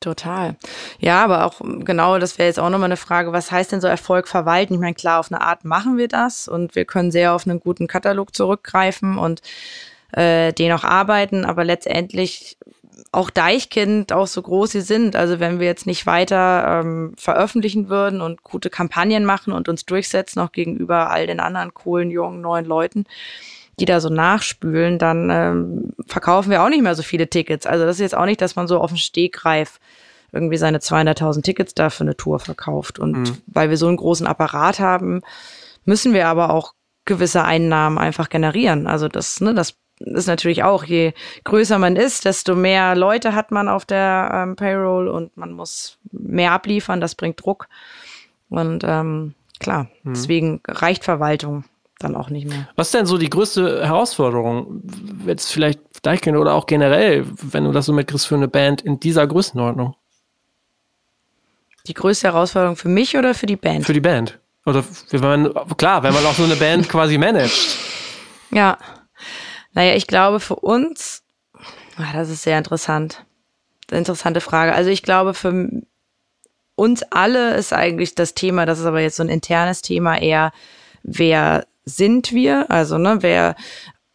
Total. Ja, aber auch genau, das wäre jetzt auch nochmal eine Frage, was heißt denn so Erfolg verwalten? Ich meine, klar, auf eine Art machen wir das und wir können sehr auf einen guten Katalog zurückgreifen und äh, den auch arbeiten, aber letztendlich auch Deichkind, auch so groß sie sind, also wenn wir jetzt nicht weiter ähm, veröffentlichen würden und gute Kampagnen machen und uns durchsetzen, auch gegenüber all den anderen coolen, jungen, neuen Leuten, die da so nachspülen, dann ähm, verkaufen wir auch nicht mehr so viele Tickets. Also das ist jetzt auch nicht, dass man so auf den Stegreif irgendwie seine 200.000 Tickets da für eine Tour verkauft. Und mhm. weil wir so einen großen Apparat haben, müssen wir aber auch gewisse Einnahmen einfach generieren. Also das, ne, das ist natürlich auch, je größer man ist, desto mehr Leute hat man auf der ähm, Payroll und man muss mehr abliefern, das bringt Druck. Und ähm, klar. Mhm. Deswegen reicht Verwaltung dann auch nicht mehr. Was ist denn so die größte Herausforderung, jetzt vielleicht Deichkind oder auch generell, wenn du das so mitkriegst für eine Band in dieser Größenordnung? Die größte Herausforderung für mich oder für die Band? Für die Band. Oder wenn man, klar, wenn man auch so eine Band quasi managt. Ja. Naja, ich glaube für uns, ach, das ist sehr interessant. Interessante Frage. Also ich glaube für uns alle ist eigentlich das Thema, das ist aber jetzt so ein internes Thema eher, wer sind wir? Also, ne, wer,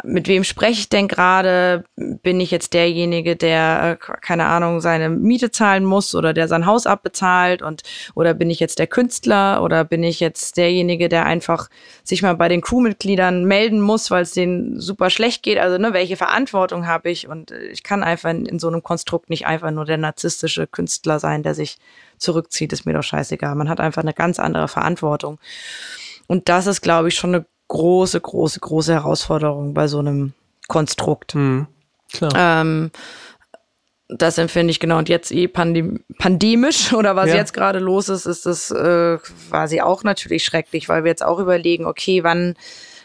mit wem spreche ich denn gerade? Bin ich jetzt derjenige, der, äh, keine Ahnung, seine Miete zahlen muss oder der sein Haus abbezahlt und, oder bin ich jetzt der Künstler oder bin ich jetzt derjenige, der einfach sich mal bei den Crewmitgliedern melden muss, weil es denen super schlecht geht? Also, ne, welche Verantwortung habe ich? Und äh, ich kann einfach in, in so einem Konstrukt nicht einfach nur der narzisstische Künstler sein, der sich zurückzieht, ist mir doch scheißegal. Man hat einfach eine ganz andere Verantwortung. Und das ist, glaube ich, schon eine große, große, große Herausforderung bei so einem Konstrukt. Mhm, ähm, das empfinde ich genau. Und jetzt eh pandem pandemisch oder was ja. jetzt gerade los ist, ist das äh, quasi auch natürlich schrecklich, weil wir jetzt auch überlegen, okay, wann,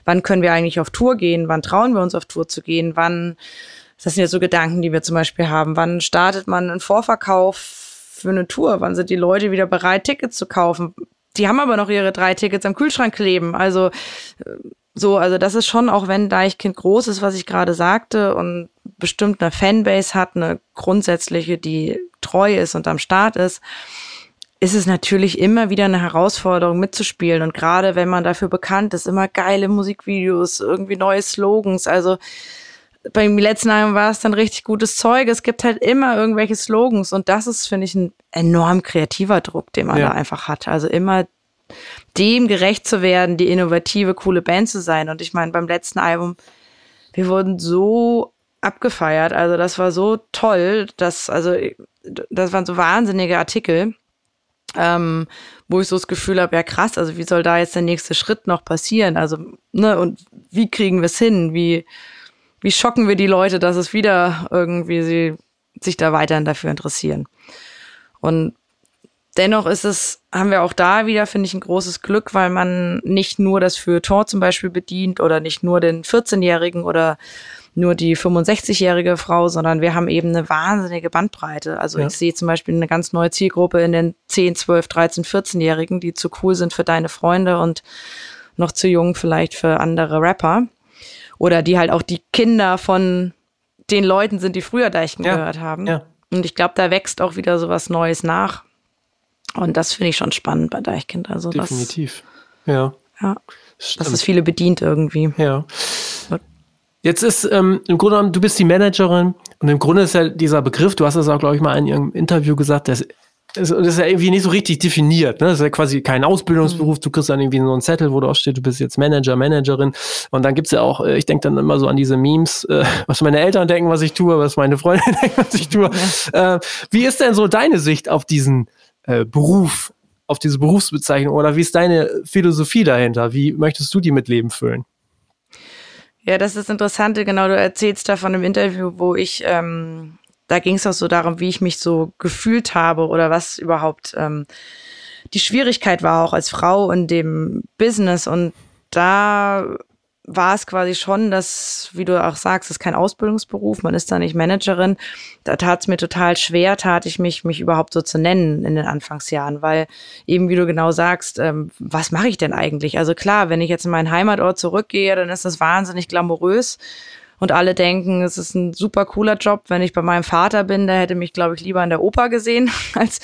wann können wir eigentlich auf Tour gehen? Wann trauen wir uns auf Tour zu gehen? Wann, das sind ja so Gedanken, die wir zum Beispiel haben. Wann startet man einen Vorverkauf für eine Tour? Wann sind die Leute wieder bereit, Tickets zu kaufen? Die haben aber noch ihre drei Tickets am Kühlschrank kleben. Also äh, so, also das ist schon, auch wenn Deichkind groß ist, was ich gerade sagte und bestimmt eine Fanbase hat, eine grundsätzliche, die treu ist und am Start ist, ist es natürlich immer wieder eine Herausforderung mitzuspielen. Und gerade wenn man dafür bekannt ist, immer geile Musikvideos, irgendwie neue Slogans. Also beim letzten Album war es dann richtig gutes Zeug. Es gibt halt immer irgendwelche Slogans und das ist, finde ich, ein enorm kreativer Druck, den man ja. da einfach hat. Also immer dem gerecht zu werden, die innovative, coole Band zu sein. Und ich meine, beim letzten Album, wir wurden so abgefeiert. Also das war so toll, dass, also das waren so wahnsinnige Artikel, ähm, wo ich so das Gefühl habe, ja krass, also wie soll da jetzt der nächste Schritt noch passieren? Also, ne, und wie kriegen wir es hin? Wie, wie schocken wir die Leute, dass es wieder irgendwie sie sich da weiterhin dafür interessieren. Und dennoch ist es, haben wir auch da wieder, finde ich, ein großes Glück, weil man nicht nur das für Tor zum Beispiel bedient oder nicht nur den 14-Jährigen oder nur die 65-jährige Frau, sondern wir haben eben eine wahnsinnige Bandbreite. Also ja. ich sehe zum Beispiel eine ganz neue Zielgruppe in den 10, 12, 13, 14-Jährigen, die zu cool sind für deine Freunde und noch zu jung vielleicht für andere Rapper oder die halt auch die Kinder von den Leuten sind, die früher Deichen ja. gehört haben. Ja. Und ich glaube, da wächst auch wieder so was Neues nach. Und das finde ich schon spannend bei Deichkind. Also Definitiv. Das, ja. Ja. Dass es viele bedient irgendwie. Ja. Jetzt ist ähm, im Grunde genommen, du bist die Managerin und im Grunde ist ja dieser Begriff, du hast das auch, glaube ich, mal in irgendeinem Interview gesagt, der das ist ja irgendwie nicht so richtig definiert. Ne? Das ist ja quasi kein Ausbildungsberuf. Du kriegst dann irgendwie so einen Zettel, wo da steht, du bist jetzt Manager, Managerin. Und dann gibt's ja auch, äh, ich denke dann immer so an diese Memes, äh, was meine Eltern denken, was ich tue, was meine Freunde denken, was ich tue. Ja. Äh, wie ist denn so deine Sicht auf diesen äh, Beruf, auf diese Berufsbezeichnung oder wie ist deine Philosophie dahinter? Wie möchtest du die mit Leben füllen? Ja, das ist interessant. Genau, du erzählst da von einem Interview, wo ich ähm, da ging es auch so darum, wie ich mich so gefühlt habe oder was überhaupt ähm, die Schwierigkeit war, auch als Frau in dem Business. Und da war es quasi schon, dass, wie du auch sagst, es ist kein Ausbildungsberuf, man ist da nicht Managerin. Da tat es mir total schwer, tat ich mich, mich überhaupt so zu nennen in den Anfangsjahren, weil eben, wie du genau sagst, ähm, was mache ich denn eigentlich? Also klar, wenn ich jetzt in meinen Heimatort zurückgehe, dann ist das wahnsinnig glamourös und alle denken, es ist ein super cooler Job. Wenn ich bei meinem Vater bin, der hätte mich, glaube ich, lieber in der Oper gesehen, als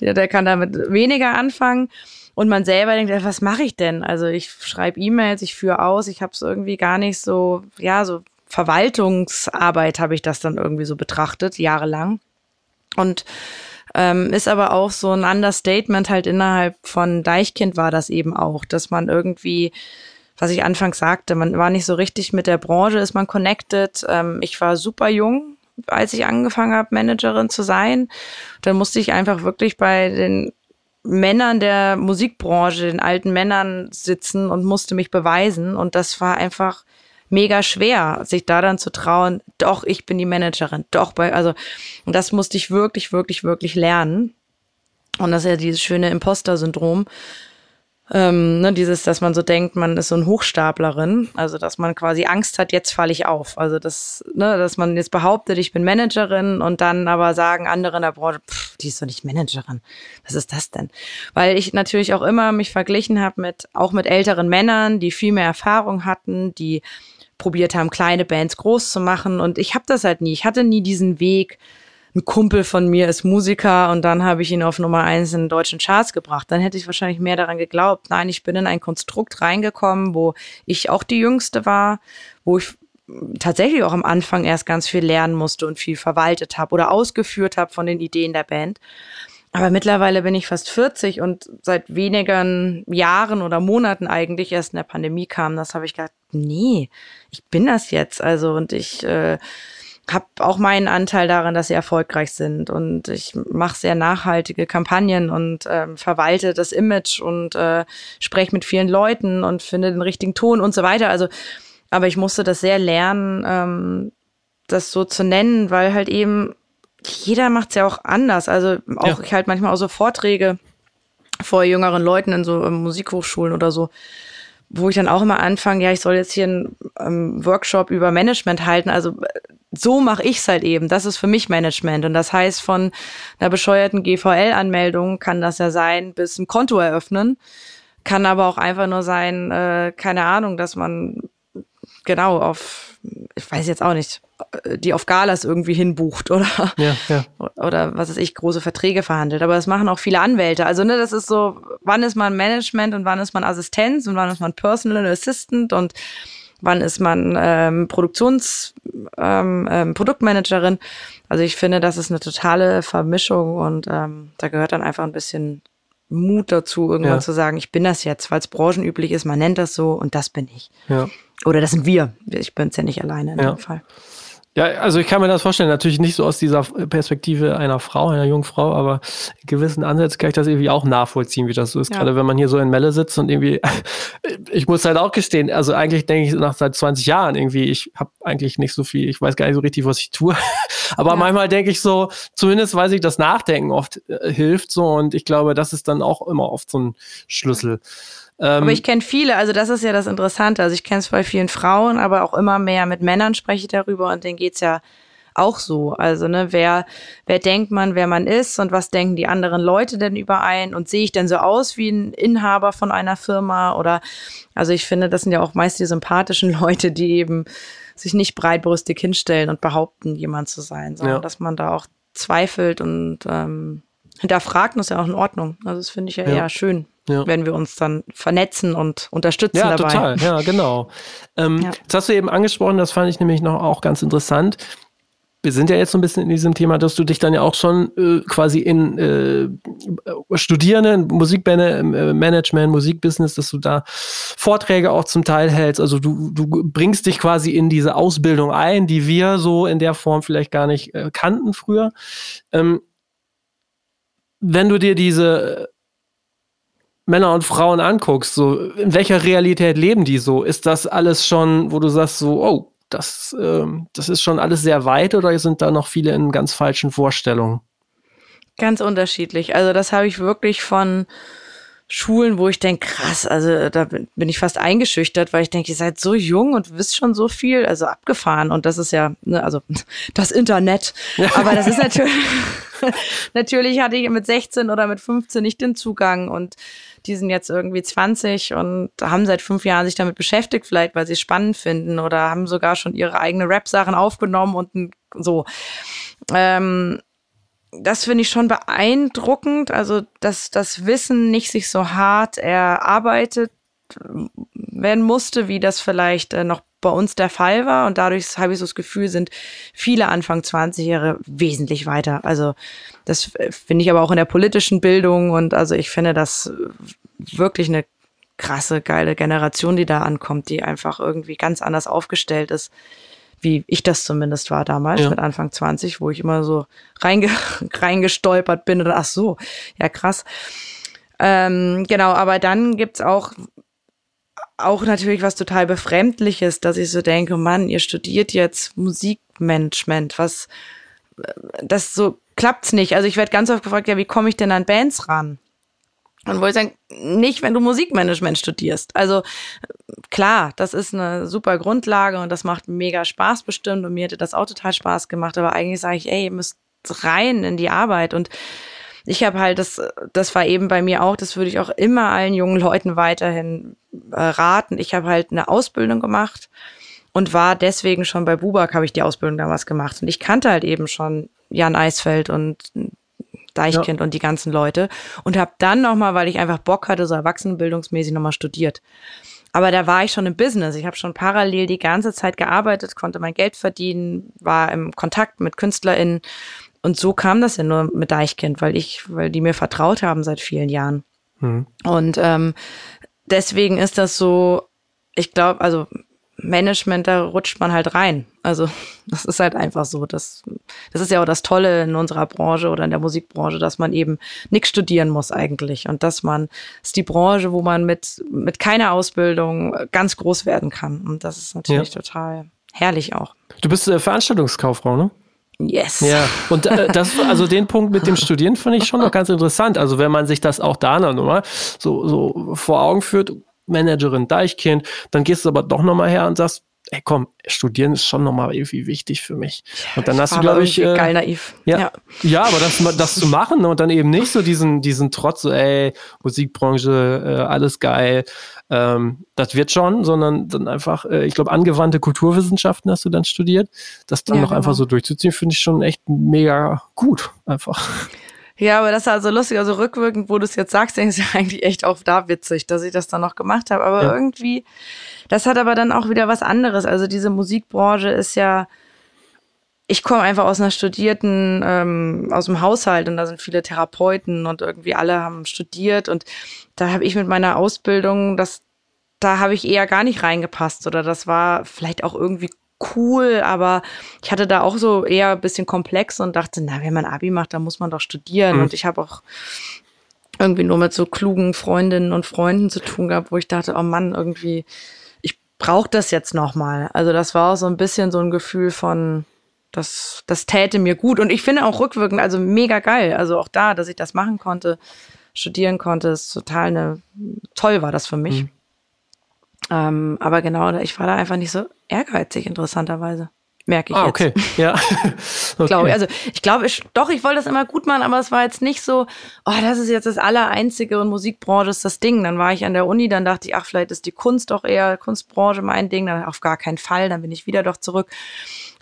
der, der kann damit weniger anfangen. Und man selber denkt, was mache ich denn? Also ich schreibe E-Mails, ich führe aus, ich habe es irgendwie gar nicht so, ja, so Verwaltungsarbeit habe ich das dann irgendwie so betrachtet, jahrelang. Und ähm, ist aber auch so ein Understatement halt innerhalb von Deichkind war das eben auch, dass man irgendwie was ich anfangs sagte, man war nicht so richtig mit der Branche, ist man connected. Ähm, ich war super jung, als ich angefangen habe, Managerin zu sein. Dann musste ich einfach wirklich bei den Männern der Musikbranche, den alten Männern sitzen und musste mich beweisen. Und das war einfach mega schwer, sich da dann zu trauen, doch, ich bin die Managerin, doch, bei, also, und das musste ich wirklich, wirklich, wirklich lernen. Und das ist ja dieses schöne Imposter-Syndrom, ähm, ne, dieses, dass man so denkt, man ist so ein Hochstaplerin, also dass man quasi Angst hat, jetzt falle ich auf. Also dass, ne, dass man jetzt behauptet, ich bin Managerin und dann aber sagen andere in der Branche, pff, die ist doch nicht Managerin. Was ist das denn? Weil ich natürlich auch immer mich verglichen habe mit, auch mit älteren Männern, die viel mehr Erfahrung hatten, die probiert haben, kleine Bands groß zu machen. Und ich habe das halt nie. Ich hatte nie diesen Weg, ein Kumpel von mir ist Musiker und dann habe ich ihn auf Nummer eins in den deutschen Charts gebracht. Dann hätte ich wahrscheinlich mehr daran geglaubt. Nein, ich bin in ein Konstrukt reingekommen, wo ich auch die Jüngste war, wo ich tatsächlich auch am Anfang erst ganz viel lernen musste und viel verwaltet habe oder ausgeführt habe von den Ideen der Band. Aber mittlerweile bin ich fast 40 und seit wenigen Jahren oder Monaten eigentlich erst in der Pandemie kam, das habe ich gedacht, nee, ich bin das jetzt. Also und ich äh, habe auch meinen Anteil daran, dass sie erfolgreich sind und ich mache sehr nachhaltige Kampagnen und ähm, verwalte das Image und äh, spreche mit vielen Leuten und finde den richtigen Ton und so weiter. Also, aber ich musste das sehr lernen, ähm, das so zu nennen, weil halt eben jeder macht es ja auch anders. Also auch ja. ich halt manchmal auch so Vorträge vor jüngeren Leuten in so ähm, Musikhochschulen oder so wo ich dann auch immer anfange, ja, ich soll jetzt hier einen ähm, Workshop über Management halten. Also so mache ich es halt eben. Das ist für mich Management. Und das heißt, von einer bescheuerten GVL-Anmeldung kann das ja sein, bis ein Konto eröffnen. Kann aber auch einfach nur sein, äh, keine Ahnung, dass man genau auf, ich weiß jetzt auch nicht, die auf Galas irgendwie hinbucht oder, ja, ja. oder was weiß ich, große Verträge verhandelt. Aber das machen auch viele Anwälte. Also, ne, das ist so, wann ist man Management und wann ist man Assistenz und wann ist man Personal Assistant und wann ist man ähm, Produktions, ähm, ähm, Produktmanagerin. Also ich finde, das ist eine totale Vermischung und ähm, da gehört dann einfach ein bisschen Mut dazu, irgendwann ja. zu sagen, ich bin das jetzt, weil es branchenüblich ist, man nennt das so und das bin ich. Ja. Oder das sind wir. Ich bin es ja nicht alleine in ja. dem Fall. Ja, also ich kann mir das vorstellen, natürlich nicht so aus dieser Perspektive einer Frau, einer jungen Frau, aber in gewissen Ansätzen kann ich das irgendwie auch nachvollziehen, wie das so ist. Ja. Gerade wenn man hier so in Melle sitzt und irgendwie, ich muss halt auch gestehen, also eigentlich denke ich nach seit 20 Jahren irgendwie, ich habe eigentlich nicht so viel, ich weiß gar nicht so richtig, was ich tue. aber ja. manchmal denke ich so, zumindest weiß ich, dass Nachdenken oft äh, hilft so und ich glaube, das ist dann auch immer oft so ein Schlüssel. Ähm, aber ich kenne viele, also das ist ja das Interessante. Also ich kenne es bei vielen Frauen, aber auch immer mehr mit Männern spreche ich darüber und denen geht's ja auch so. Also, ne, wer, wer denkt man, wer man ist und was denken die anderen Leute denn überein und sehe ich denn so aus wie ein Inhaber von einer Firma oder, also ich finde, das sind ja auch meist die sympathischen Leute, die eben sich nicht breitbrüstig hinstellen und behaupten, jemand zu sein, sondern ja. dass man da auch zweifelt und ähm, hinterfragt, ist ja auch in Ordnung. Also das finde ich ja, ja eher schön ja. wenn wir uns dann vernetzen und unterstützen ja, dabei. Ja, total, ja, genau. Ähm, ja. Das hast du eben angesprochen, das fand ich nämlich noch auch ganz interessant. Wir sind ja jetzt so ein bisschen in diesem Thema, dass du dich dann ja auch schon äh, quasi in äh, Studierenden, Musikmanagement, Musikbusiness, dass du da Vorträge auch zum Teil hältst. Also du, du bringst dich quasi in diese Ausbildung ein, die wir so in der Form vielleicht gar nicht äh, kannten früher. Ähm, wenn du dir diese Männer und Frauen anguckst, so in welcher Realität leben die so? Ist das alles schon, wo du sagst so, oh, das, ähm, das ist schon alles sehr weit oder sind da noch viele in ganz falschen Vorstellungen? Ganz unterschiedlich. Also das habe ich wirklich von Schulen, wo ich denke, krass, also da bin ich fast eingeschüchtert, weil ich denke, ihr seid so jung und wisst schon so viel, also abgefahren. Und das ist ja, ne, also das Internet. Aber das ist natürlich, natürlich hatte ich mit 16 oder mit 15 nicht den Zugang und die sind jetzt irgendwie 20 und haben seit fünf Jahren sich damit beschäftigt, vielleicht weil sie es spannend finden oder haben sogar schon ihre eigene Rap-Sachen aufgenommen und so. Ähm, das finde ich schon beeindruckend, also dass das Wissen nicht sich so hart erarbeitet werden musste, wie das vielleicht äh, noch bei uns der Fall war. Und dadurch habe ich so das Gefühl, sind viele Anfang 20 Jahre wesentlich weiter. Also das finde ich aber auch in der politischen Bildung. Und also ich finde das wirklich eine krasse, geile Generation, die da ankommt, die einfach irgendwie ganz anders aufgestellt ist, wie ich das zumindest war damals ja. mit Anfang 20, wo ich immer so reinge reingestolpert bin oder ach so, ja krass. Ähm, genau, aber dann gibt's auch auch natürlich was total befremdliches, dass ich so denke, Mann, ihr studiert jetzt Musikmanagement, was das so klappt's nicht. Also ich werde ganz oft gefragt, ja, wie komme ich denn an Bands ran? Und wo ich sage, nicht, wenn du Musikmanagement studierst. Also klar, das ist eine super Grundlage und das macht mega Spaß bestimmt und mir hätte das auch total Spaß gemacht, aber eigentlich sage ich, ey, ihr müsst rein in die Arbeit und ich habe halt das, das war eben bei mir auch, das würde ich auch immer allen jungen Leuten weiterhin äh, raten. Ich habe halt eine Ausbildung gemacht und war deswegen schon bei Bubak habe ich die Ausbildung damals gemacht und ich kannte halt eben schon Jan Eisfeld und Deichkind ja. und die ganzen Leute und habe dann nochmal, weil ich einfach Bock hatte, so erwachsenenbildungsmäßig nochmal studiert. Aber da war ich schon im Business. Ich habe schon parallel die ganze Zeit gearbeitet, konnte mein Geld verdienen, war im Kontakt mit KünstlerInnen. Und so kam das ja nur mit Deichkind, weil ich, weil die mir vertraut haben seit vielen Jahren. Mhm. Und ähm, deswegen ist das so, ich glaube, also Management, da rutscht man halt rein. Also das ist halt einfach so. Das, das ist ja auch das Tolle in unserer Branche oder in der Musikbranche, dass man eben nichts studieren muss eigentlich und dass man, das ist die Branche, wo man mit, mit keiner Ausbildung ganz groß werden kann. Und das ist natürlich ja. total herrlich auch. Du bist äh, Veranstaltungskauffrau, ne? Yes. Ja, und äh, das, also den Punkt mit dem Studieren fand ich schon noch ganz interessant. Also wenn man sich das auch da nochmal so, so vor Augen führt, Managerin Deichkind, dann gehst du aber doch nochmal her und sagst, ey komm, studieren ist schon nochmal irgendwie wichtig für mich. Und dann hast du, glaube ich. Äh, geil naiv. Ja, ja. ja aber das, das zu machen und dann eben nicht so diesen, diesen Trotz, so, ey, Musikbranche, äh, alles geil, ähm, das wird schon, sondern dann einfach, äh, ich glaube, angewandte Kulturwissenschaften hast du dann studiert. Das dann ja, noch genau. einfach so durchzuziehen, finde ich schon echt mega gut, einfach. Ja, aber das ist also lustig. Also rückwirkend, wo du es jetzt sagst, denke ich ja eigentlich echt auch da witzig, dass ich das dann noch gemacht habe. Aber ja. irgendwie, das hat aber dann auch wieder was anderes. Also diese Musikbranche ist ja, ich komme einfach aus einer studierten, ähm, aus dem Haushalt und da sind viele Therapeuten und irgendwie alle haben studiert und da habe ich mit meiner Ausbildung, das, da habe ich eher gar nicht reingepasst oder das war vielleicht auch irgendwie cool, aber ich hatte da auch so eher ein bisschen komplex und dachte, na, wenn man Abi macht, dann muss man doch studieren. Mhm. Und ich habe auch irgendwie nur mit so klugen Freundinnen und Freunden zu tun gehabt, wo ich dachte, oh Mann, irgendwie, ich brauche das jetzt nochmal. Also das war auch so ein bisschen so ein Gefühl von, das, das täte mir gut. Und ich finde auch rückwirkend, also mega geil. Also auch da, dass ich das machen konnte, studieren konnte, ist total eine, toll war das für mich. Mhm. Ähm, aber genau, ich war da einfach nicht so ehrgeizig, interessanterweise. Merke ich ah, okay. jetzt. Ja. okay. glaube, also ich glaube, ich, doch, ich wollte das immer gut machen, aber es war jetzt nicht so, oh, das ist jetzt das Allereinzige und Musikbranche ist das Ding. Dann war ich an der Uni, dann dachte ich, ach, vielleicht ist die Kunst doch eher Kunstbranche mein Ding. Dann auf gar keinen Fall, dann bin ich wieder doch zurück.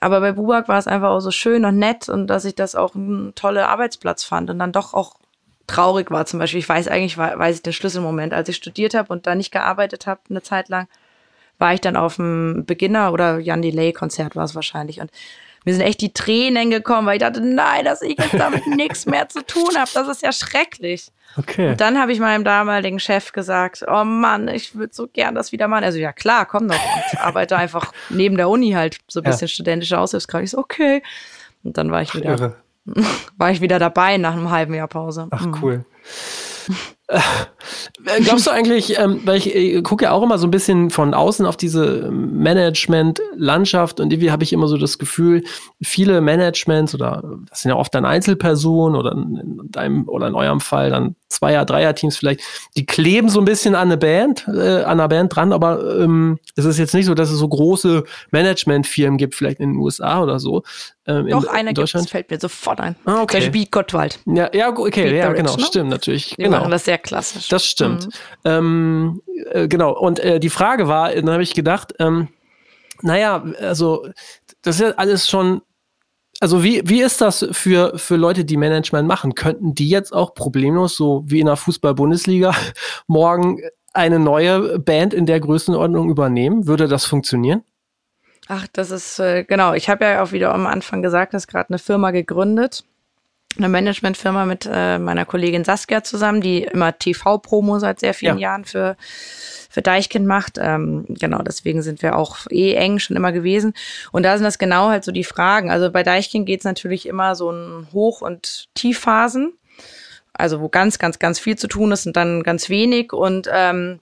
Aber bei Bubak war es einfach auch so schön und nett und dass ich das auch ein toller Arbeitsplatz fand und dann doch auch traurig war zum Beispiel. Ich weiß eigentlich, weiß ich den Schlüsselmoment, als ich studiert habe und da nicht gearbeitet habe eine Zeit lang, war ich dann auf dem Beginner- oder Jan Delay-Konzert war es wahrscheinlich und mir sind echt die Tränen gekommen, weil ich dachte, nein, dass ich jetzt damit nichts mehr zu tun habe. Das ist ja schrecklich. Okay. Und dann habe ich meinem damaligen Chef gesagt, oh Mann, ich würde so gern das wieder machen. Also ja klar, komm doch. Ich arbeite einfach neben der Uni halt so ein bisschen ja. studentische Aushilfskraft. Ich so, okay. Und dann war ich wieder Irre. war ich wieder dabei nach einem halben Jahr Pause. Ach, mhm. cool. Äh, glaubst du eigentlich, ähm, weil ich äh, gucke ja auch immer so ein bisschen von außen auf diese Management-Landschaft und irgendwie habe ich immer so das Gefühl, viele Managements oder das sind ja oft dann Einzelpersonen oder in deinem oder in eurem Fall dann Zweier-, Dreier-Teams vielleicht, die kleben so ein bisschen an eine Band, äh, an einer Band dran, aber ähm, es ist jetzt nicht so, dass es so große Management-Firmen gibt, vielleicht in den USA oder so. Ähm, Doch, in, einer in Deutschland. Gibt's, fällt mir sofort ein. Ah, okay. Beat Gottwald. Ja, ja okay, Beat ja, genau, ne? stimmt natürlich. Die genau. machen das sehr klassisch. Das stimmt. Mhm. Ähm, äh, genau, und äh, die Frage war, dann habe ich gedacht, ähm, naja, also das ist ja alles schon also wie, wie ist das für, für Leute, die Management machen? Könnten die jetzt auch problemlos, so wie in der Fußball-Bundesliga, morgen eine neue Band in der Größenordnung übernehmen? Würde das funktionieren? Ach, das ist äh, genau. Ich habe ja auch wieder am Anfang gesagt, dass gerade eine Firma gegründet, eine Managementfirma mit äh, meiner Kollegin Saskia zusammen, die immer TV-Promo seit sehr vielen ja. Jahren für für Deichkind macht. Ähm, genau, deswegen sind wir auch eh eng schon immer gewesen. Und da sind das genau halt so die Fragen. Also bei Deichkind geht es natürlich immer so ein Hoch- und Tiefphasen. Also wo ganz, ganz, ganz viel zu tun ist und dann ganz wenig. Und ähm,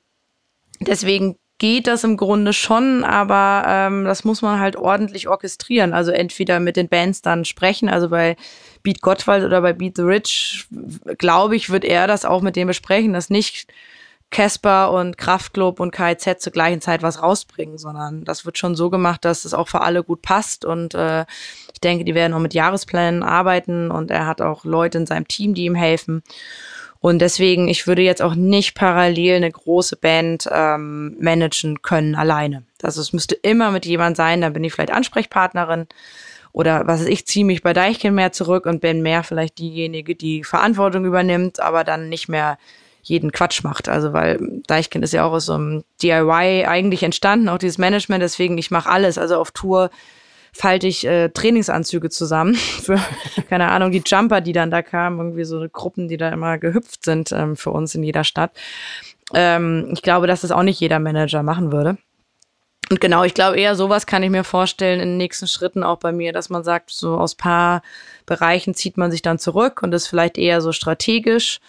deswegen geht das im Grunde schon, aber ähm, das muss man halt ordentlich orchestrieren. Also entweder mit den Bands dann sprechen, also bei Beat Gottwald oder bei Beat the Rich, glaube ich, wird er das auch mit dem besprechen, dass nicht Casper und Kraftklub und KIZ zur gleichen Zeit was rausbringen, sondern das wird schon so gemacht, dass es auch für alle gut passt und äh, ich denke, die werden auch mit Jahresplänen arbeiten und er hat auch Leute in seinem Team, die ihm helfen. Und deswegen, ich würde jetzt auch nicht parallel eine große Band ähm, managen können alleine. Also es müsste immer mit jemand sein, dann bin ich vielleicht Ansprechpartnerin oder was weiß ich, ziehe mich bei Deichkind mehr zurück und bin mehr vielleicht diejenige, die Verantwortung übernimmt, aber dann nicht mehr jeden Quatsch macht. Also weil Deichkind ist ja auch aus so einem DIY eigentlich entstanden, auch dieses Management, deswegen ich mache alles. Also auf Tour falte ich äh, Trainingsanzüge zusammen für, keine Ahnung, die Jumper, die dann da kamen, irgendwie so Gruppen, die da immer gehüpft sind ähm, für uns in jeder Stadt. Ähm, ich glaube, dass das auch nicht jeder Manager machen würde. Und genau, ich glaube eher sowas kann ich mir vorstellen in den nächsten Schritten auch bei mir, dass man sagt, so aus paar Bereichen zieht man sich dann zurück und ist vielleicht eher so strategisch.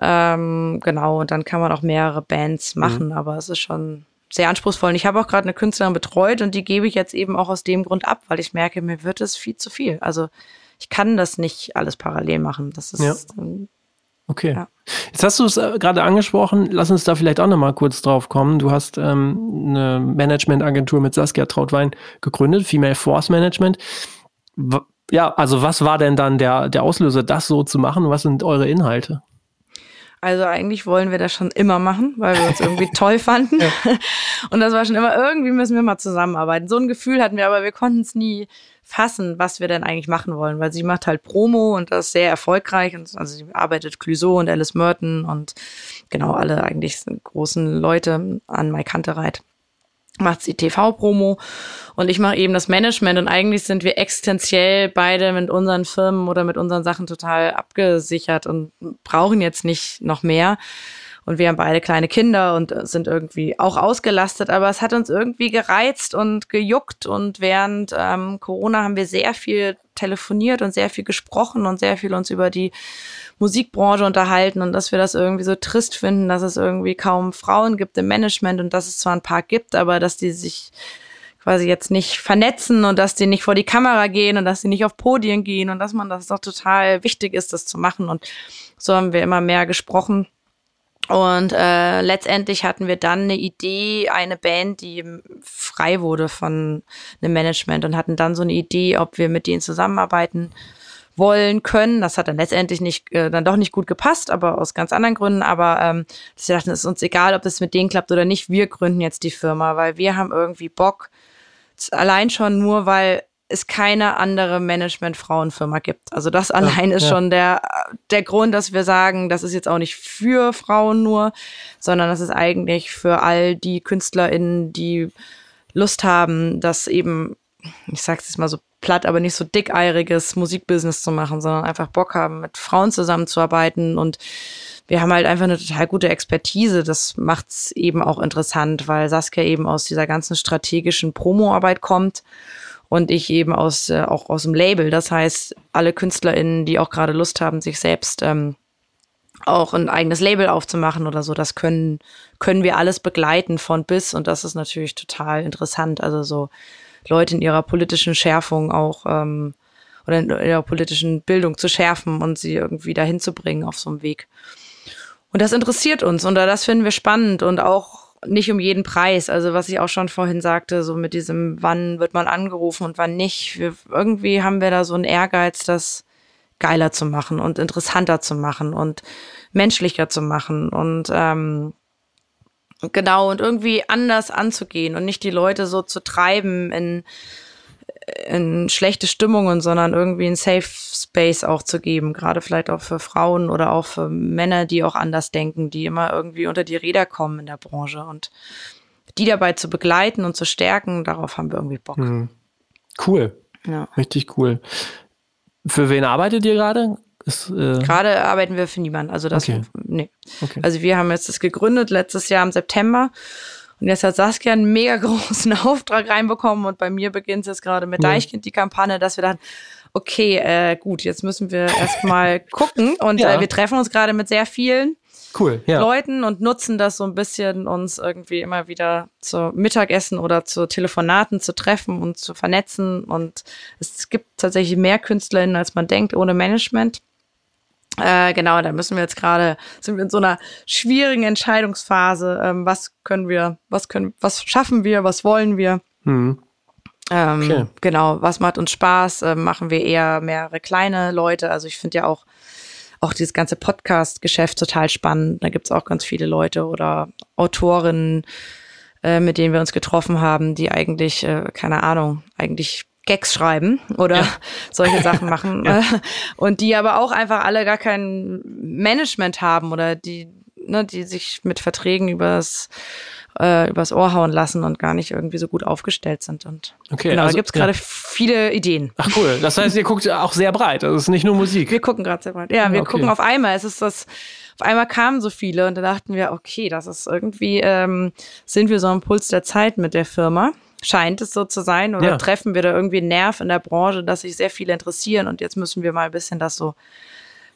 Ähm, genau, und dann kann man auch mehrere Bands machen, mhm. aber es ist schon sehr anspruchsvoll. Und ich habe auch gerade eine Künstlerin betreut und die gebe ich jetzt eben auch aus dem Grund ab, weil ich merke, mir wird es viel zu viel. Also ich kann das nicht alles parallel machen. Das ist ja. Okay. Ja. Jetzt hast du es äh, gerade angesprochen. Lass uns da vielleicht auch nochmal kurz drauf kommen. Du hast ähm, eine Managementagentur mit Saskia Trautwein gegründet, Female Force Management. ja, also was war denn dann der, der Auslöser, das so zu machen? Was sind eure Inhalte? Also eigentlich wollen wir das schon immer machen, weil wir uns irgendwie toll fanden. Ja. Und das war schon immer, irgendwie müssen wir mal zusammenarbeiten. So ein Gefühl hatten wir, aber wir konnten es nie fassen, was wir denn eigentlich machen wollen, weil sie macht halt Promo und das sehr erfolgreich. Und also sie arbeitet Clouseau und Alice Merton und genau alle eigentlich großen Leute an Mike Hunterreit macht sie TV-Promo und ich mache eben das Management und eigentlich sind wir existenziell beide mit unseren Firmen oder mit unseren Sachen total abgesichert und brauchen jetzt nicht noch mehr. Und wir haben beide kleine Kinder und sind irgendwie auch ausgelastet, aber es hat uns irgendwie gereizt und gejuckt und während ähm, Corona haben wir sehr viel telefoniert und sehr viel gesprochen und sehr viel uns über die Musikbranche unterhalten und dass wir das irgendwie so trist finden, dass es irgendwie kaum Frauen gibt im Management und dass es zwar ein paar gibt, aber dass die sich quasi jetzt nicht vernetzen und dass die nicht vor die Kamera gehen und dass sie nicht auf Podien gehen und dass man das doch total wichtig ist, das zu machen. Und so haben wir immer mehr gesprochen. Und äh, letztendlich hatten wir dann eine Idee, eine Band, die frei wurde von einem Management und hatten dann so eine Idee, ob wir mit denen zusammenarbeiten wollen können. Das hat dann letztendlich nicht, äh, dann doch nicht gut gepasst, aber aus ganz anderen Gründen. Aber ähm, dass wir dachten, es ist uns egal, ob es mit denen klappt oder nicht. Wir gründen jetzt die Firma, weil wir haben irgendwie Bock. Allein schon nur, weil es keine andere Management-Frauenfirma gibt. Also das allein ja, ist ja. schon der, der Grund, dass wir sagen, das ist jetzt auch nicht für Frauen nur, sondern das ist eigentlich für all die KünstlerInnen, die Lust haben, das eben, ich sag's jetzt mal so platt, aber nicht so dickeiriges Musikbusiness zu machen, sondern einfach Bock haben, mit Frauen zusammenzuarbeiten und wir haben halt einfach eine total gute Expertise. Das macht's eben auch interessant, weil Saskia eben aus dieser ganzen strategischen Promoarbeit kommt und ich eben aus äh, auch aus dem Label. Das heißt, alle KünstlerInnen, die auch gerade Lust haben, sich selbst ähm, auch ein eigenes Label aufzumachen oder so, das können können wir alles begleiten von bis und das ist natürlich total interessant. Also so Leute in ihrer politischen Schärfung auch ähm, oder in ihrer politischen Bildung zu schärfen und sie irgendwie dahin zu bringen auf so einem Weg. Und das interessiert uns und das finden wir spannend und auch nicht um jeden Preis. Also was ich auch schon vorhin sagte, so mit diesem, wann wird man angerufen und wann nicht. Wir, irgendwie haben wir da so einen Ehrgeiz, das geiler zu machen und interessanter zu machen und menschlicher zu machen und ähm, Genau, und irgendwie anders anzugehen und nicht die Leute so zu treiben in, in schlechte Stimmungen, sondern irgendwie einen Safe Space auch zu geben, gerade vielleicht auch für Frauen oder auch für Männer, die auch anders denken, die immer irgendwie unter die Räder kommen in der Branche und die dabei zu begleiten und zu stärken, darauf haben wir irgendwie Bock. Mhm. Cool. Ja. Richtig cool. Für wen arbeitet ihr gerade? Ist, äh Gerade arbeiten wir für niemanden. Also das, okay. nee. Okay. Also wir haben jetzt das gegründet letztes Jahr im September. Und jetzt hat Saskia einen mega großen Auftrag reinbekommen und bei mir beginnt es jetzt gerade mit ja. Deichkind die Kampagne, dass wir dann, okay, äh, gut, jetzt müssen wir erstmal gucken und ja. äh, wir treffen uns gerade mit sehr vielen. cool, ja. Leuten und nutzen das so ein bisschen, uns irgendwie immer wieder zu Mittagessen oder zu Telefonaten zu treffen und zu vernetzen. Und es gibt tatsächlich mehr KünstlerInnen, als man denkt, ohne Management. Äh, genau, da müssen wir jetzt gerade, sind wir in so einer schwierigen Entscheidungsphase. Ähm, was können wir, was können, was schaffen wir, was wollen wir? Mhm. Ähm, okay. Genau, was macht uns Spaß? Ähm, machen wir eher mehrere kleine Leute? Also ich finde ja auch, auch dieses ganze Podcast-Geschäft total spannend. Da gibt's auch ganz viele Leute oder Autorinnen, äh, mit denen wir uns getroffen haben, die eigentlich, äh, keine Ahnung, eigentlich Gags schreiben oder ja. solche Sachen machen ja. und die aber auch einfach alle gar kein Management haben oder die, ne, die sich mit Verträgen übers äh, übers Ohr hauen lassen und gar nicht irgendwie so gut aufgestellt sind. Und okay, genau, also, da gibt's gerade ja. viele Ideen. Ach cool. Das heißt, ihr guckt auch sehr breit. Also es ist nicht nur Musik. Wir gucken gerade sehr breit. Ja, wir okay. gucken auf einmal. Es ist das auf einmal kamen so viele und da dachten wir, okay, das ist irgendwie, ähm, sind wir so am Puls der Zeit mit der Firma scheint es so zu sein oder ja. treffen wir da irgendwie einen Nerv in der Branche, dass sich sehr viele interessieren und jetzt müssen wir mal ein bisschen das so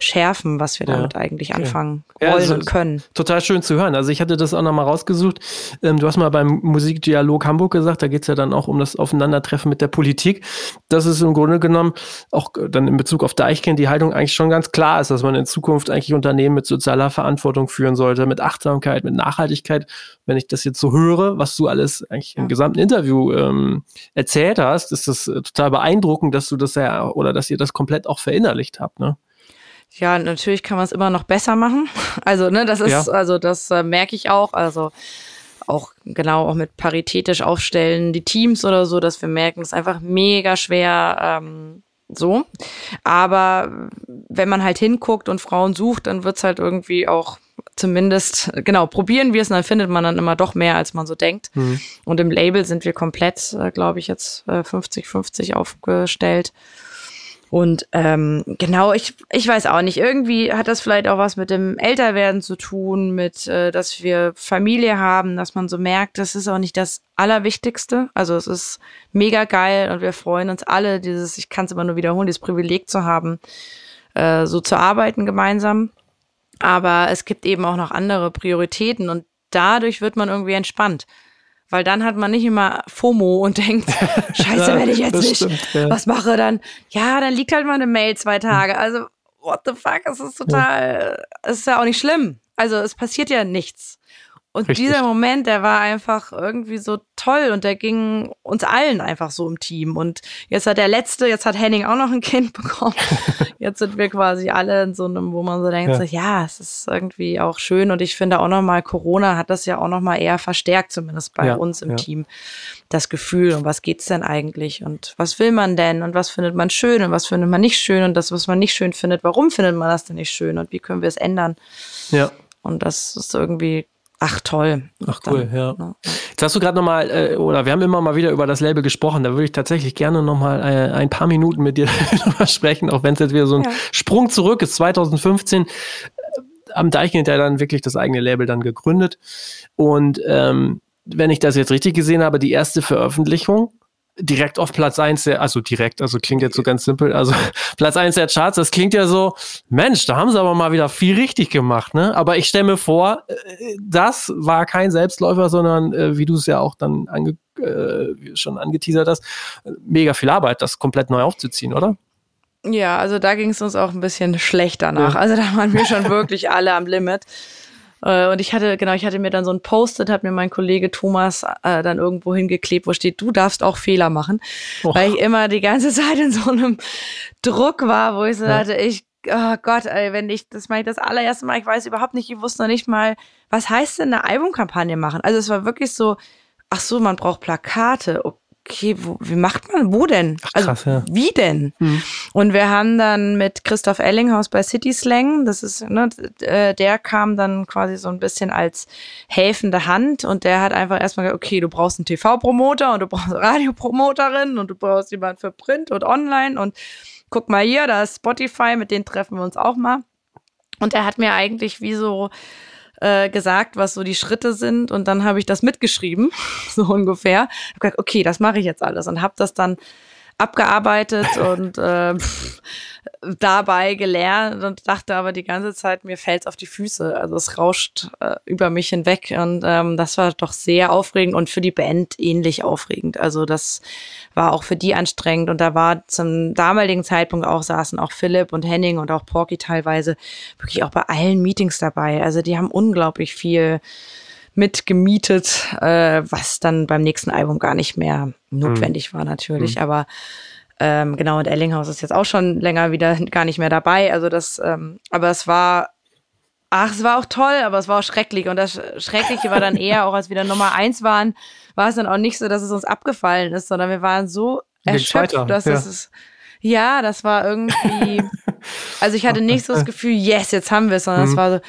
schärfen, was wir ja. damit eigentlich anfangen ja. wollen also und können. Total schön zu hören. Also ich hatte das auch nochmal rausgesucht. Ähm, du hast mal beim Musikdialog Hamburg gesagt, da geht es ja dann auch um das Aufeinandertreffen mit der Politik. Das ist im Grunde genommen auch dann in Bezug auf Deichkind die Haltung eigentlich schon ganz klar ist, dass man in Zukunft eigentlich Unternehmen mit sozialer Verantwortung führen sollte, mit Achtsamkeit, mit Nachhaltigkeit. Wenn ich das jetzt so höre, was du alles eigentlich ja. im gesamten Interview ähm, erzählt hast, ist das äh, total beeindruckend, dass du das ja oder dass ihr das komplett auch verinnerlicht habt. Ne? Ja, natürlich kann man es immer noch besser machen. Also, ne, das ist, ja. also das äh, merke ich auch. Also auch genau auch mit paritätisch aufstellen, die Teams oder so, dass wir merken, es ist einfach mega schwer. Ähm, so. Aber wenn man halt hinguckt und Frauen sucht, dann wird's halt irgendwie auch zumindest, genau, probieren wir es und dann findet man dann immer doch mehr, als man so denkt. Mhm. Und im Label sind wir komplett, äh, glaube ich, jetzt 50-50 äh, aufgestellt. Und ähm, genau, ich, ich weiß auch nicht. Irgendwie hat das vielleicht auch was mit dem Älterwerden zu tun, mit, äh, dass wir Familie haben, dass man so merkt, das ist auch nicht das Allerwichtigste. Also es ist mega geil und wir freuen uns alle, dieses, ich kann es immer nur wiederholen, dieses Privileg zu haben, äh, so zu arbeiten gemeinsam. Aber es gibt eben auch noch andere Prioritäten und dadurch wird man irgendwie entspannt weil dann hat man nicht immer FOMO und denkt, scheiße, wenn ich jetzt nicht stimmt, ja. was mache, dann, ja, dann liegt halt mal eine Mail zwei Tage. Also, what the fuck, es ist total, es ist ja auch nicht schlimm. Also, es passiert ja nichts. Und Richtig. dieser Moment, der war einfach irgendwie so toll und der ging uns allen einfach so im Team. Und jetzt hat der Letzte, jetzt hat Henning auch noch ein Kind bekommen. Jetzt sind wir quasi alle in so einem, wo man so denkt, ja, so, ja es ist irgendwie auch schön. Und ich finde auch nochmal, Corona hat das ja auch nochmal eher verstärkt, zumindest bei ja, uns im ja. Team, das Gefühl. Und was geht's denn eigentlich? Und was will man denn? Und was findet man schön? Und was findet man nicht schön? Und das, was man nicht schön findet, warum findet man das denn nicht schön? Und wie können wir es ändern? Ja. Und das ist irgendwie Ach toll. Ach cool, dann, ja. Ne? Jetzt hast du gerade nochmal, äh, oder wir haben immer mal wieder über das Label gesprochen, da würde ich tatsächlich gerne nochmal äh, ein paar Minuten mit dir drüber sprechen, auch wenn es jetzt wieder so ein ja. Sprung zurück ist, 2015 äh, am Deichkind ja dann wirklich das eigene Label dann gegründet und ähm, wenn ich das jetzt richtig gesehen habe, die erste Veröffentlichung direkt auf Platz 1 der, also direkt, also klingt jetzt so ganz simpel, also Platz 1 der Charts, das klingt ja so, Mensch, da haben sie aber mal wieder viel richtig gemacht, ne? Aber ich stelle mir vor, äh, das war kein Selbstläufer, sondern äh, wie du es ja auch dann ange, äh, schon angeteasert hast, mega viel Arbeit, das komplett neu aufzuziehen, oder? Ja, also da ging es uns auch ein bisschen schlecht danach. Ja. Also da waren wir schon wirklich alle am Limit. Äh, und ich hatte, genau, ich hatte mir dann so ein Post-it, hat mir mein Kollege Thomas äh, dann irgendwo hingeklebt, wo steht, du darfst auch Fehler machen. Oh. Weil ich immer die ganze Zeit in so einem Druck war, wo ich so ja. dachte, ich, oh Gott, ey, wenn ich, das mache ich das allererste Mal, ich weiß überhaupt nicht, ich wusste noch nicht mal, was heißt denn eine Albumkampagne machen? Also es war wirklich so, ach so, man braucht Plakate. Okay okay, wo, wie macht man, wo denn? Ach, also, krass, ja. wie denn? Hm. Und wir haben dann mit Christoph Ellinghaus bei City Slang, das ist, ne, äh, der kam dann quasi so ein bisschen als helfende Hand und der hat einfach erstmal gesagt, okay, du brauchst einen TV-Promoter und du brauchst eine Radiopromoterin und du brauchst jemanden für Print und Online und guck mal hier, da ist Spotify, mit denen treffen wir uns auch mal. Und er hat mir eigentlich wie so äh, gesagt, was so die Schritte sind und dann habe ich das mitgeschrieben, so ungefähr. Hab gesagt, okay, das mache ich jetzt alles und habe das dann abgearbeitet und äh, dabei gelernt und dachte aber die ganze Zeit, mir fällt's auf die Füße. Also es rauscht äh, über mich hinweg und ähm, das war doch sehr aufregend und für die Band ähnlich aufregend. Also das war auch für die anstrengend und da war zum damaligen Zeitpunkt auch saßen auch Philipp und Henning und auch Porky teilweise wirklich auch bei allen Meetings dabei. Also die haben unglaublich viel mitgemietet, äh, was dann beim nächsten Album gar nicht mehr notwendig mhm. war natürlich, mhm. aber ähm, genau, und Ellinghaus ist jetzt auch schon länger wieder gar nicht mehr dabei. Also das, ähm, aber es war, ach, es war auch toll, aber es war auch schrecklich. Und das Schreckliche war dann eher, auch als wir dann Nummer eins waren, war es dann auch nicht so, dass es uns abgefallen ist, sondern wir waren so erschöpft, dass ja. es ist, ja, das war irgendwie, also ich hatte nicht so das Gefühl, yes, jetzt haben wir es, sondern mhm. es war so,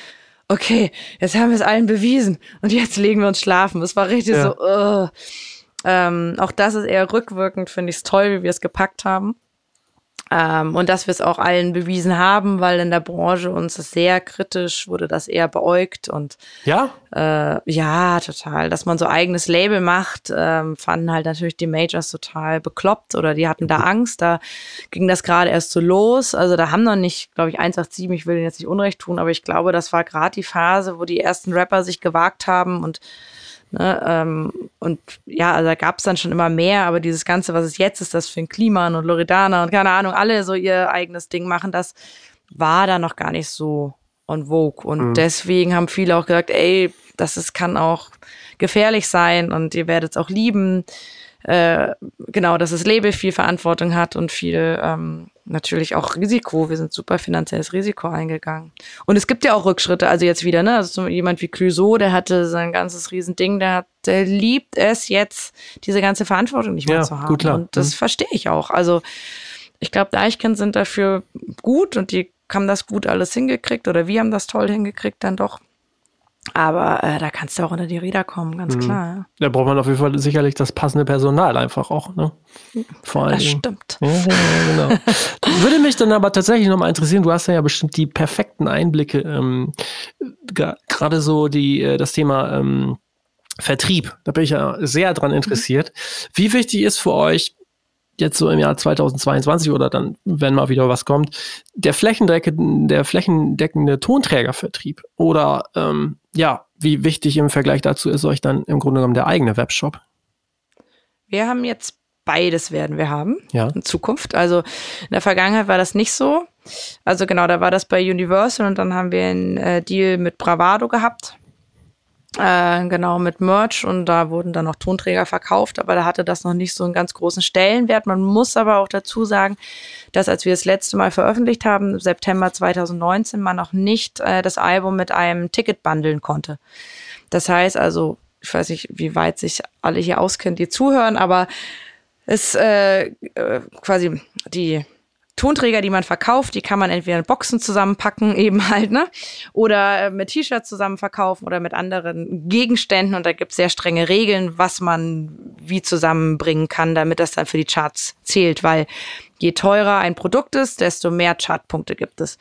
okay, jetzt haben wir es allen bewiesen und jetzt legen wir uns schlafen. Es war richtig ja. so, uh. Ähm, auch das ist eher rückwirkend, finde ich es toll, wie wir es gepackt haben. Ähm, und dass wir es auch allen bewiesen haben, weil in der Branche uns es sehr kritisch wurde das eher beäugt und ja, äh, ja, total. Dass man so eigenes Label macht, ähm, fanden halt natürlich die Majors total bekloppt oder die hatten da Angst. Da ging das gerade erst so los. Also da haben noch nicht, glaube ich, 187, ich will denen jetzt nicht Unrecht tun, aber ich glaube, das war gerade die Phase, wo die ersten Rapper sich gewagt haben und Ne, ähm, und ja, also da gab es dann schon immer mehr, aber dieses Ganze, was es jetzt ist, das für Kliman und Loredana und keine Ahnung, alle so ihr eigenes Ding machen, das war da noch gar nicht so on vogue. Und mhm. deswegen haben viele auch gesagt, ey, das ist, kann auch gefährlich sein und ihr werdet es auch lieben. Äh, genau, dass das Label viel Verantwortung hat und viel ähm, natürlich auch Risiko. Wir sind super finanzielles Risiko eingegangen. Und es gibt ja auch Rückschritte. Also jetzt wieder, ne? Also jemand wie Clouseau, der hatte sein ganzes Riesending, der, hat, der liebt es jetzt, diese ganze Verantwortung nicht mehr ja, zu haben. Gut, klar. Und das mhm. verstehe ich auch. Also ich glaube, Deichkind sind dafür gut und die haben das gut alles hingekriegt oder wir haben das toll hingekriegt dann doch. Aber äh, da kannst du auch unter die Räder kommen, ganz mhm. klar. Da braucht man auf jeden Fall sicherlich das passende Personal einfach auch. Ne? Vor allem. Das stimmt. Ja, genau. Würde mich dann aber tatsächlich nochmal interessieren, du hast ja bestimmt die perfekten Einblicke, ähm, gerade so die, äh, das Thema ähm, Vertrieb. Da bin ich ja sehr dran interessiert. Mhm. Wie wichtig ist für euch jetzt so im Jahr 2022 oder dann, wenn mal wieder was kommt, der flächendeckende, der flächendeckende Tonträgervertrieb oder ähm, ja, wie wichtig im Vergleich dazu ist euch dann im Grunde genommen der eigene Webshop? Wir haben jetzt beides werden wir haben ja. in Zukunft. Also in der Vergangenheit war das nicht so. Also genau, da war das bei Universal und dann haben wir einen äh, Deal mit Bravado gehabt. Äh, genau, mit Merch und da wurden dann noch Tonträger verkauft, aber da hatte das noch nicht so einen ganz großen Stellenwert. Man muss aber auch dazu sagen, dass als wir das letzte Mal veröffentlicht haben, September 2019, man noch nicht äh, das Album mit einem Ticket bundeln konnte. Das heißt also, ich weiß nicht, wie weit sich alle hier auskennen, die zuhören, aber es äh, äh quasi die Tonträger, die man verkauft, die kann man entweder in Boxen zusammenpacken, eben halt, ne? Oder äh, mit T-Shirts zusammen verkaufen oder mit anderen Gegenständen. Und da gibt es sehr strenge Regeln, was man wie zusammenbringen kann, damit das dann für die Charts zählt. Weil je teurer ein Produkt ist, desto mehr Chartpunkte gibt es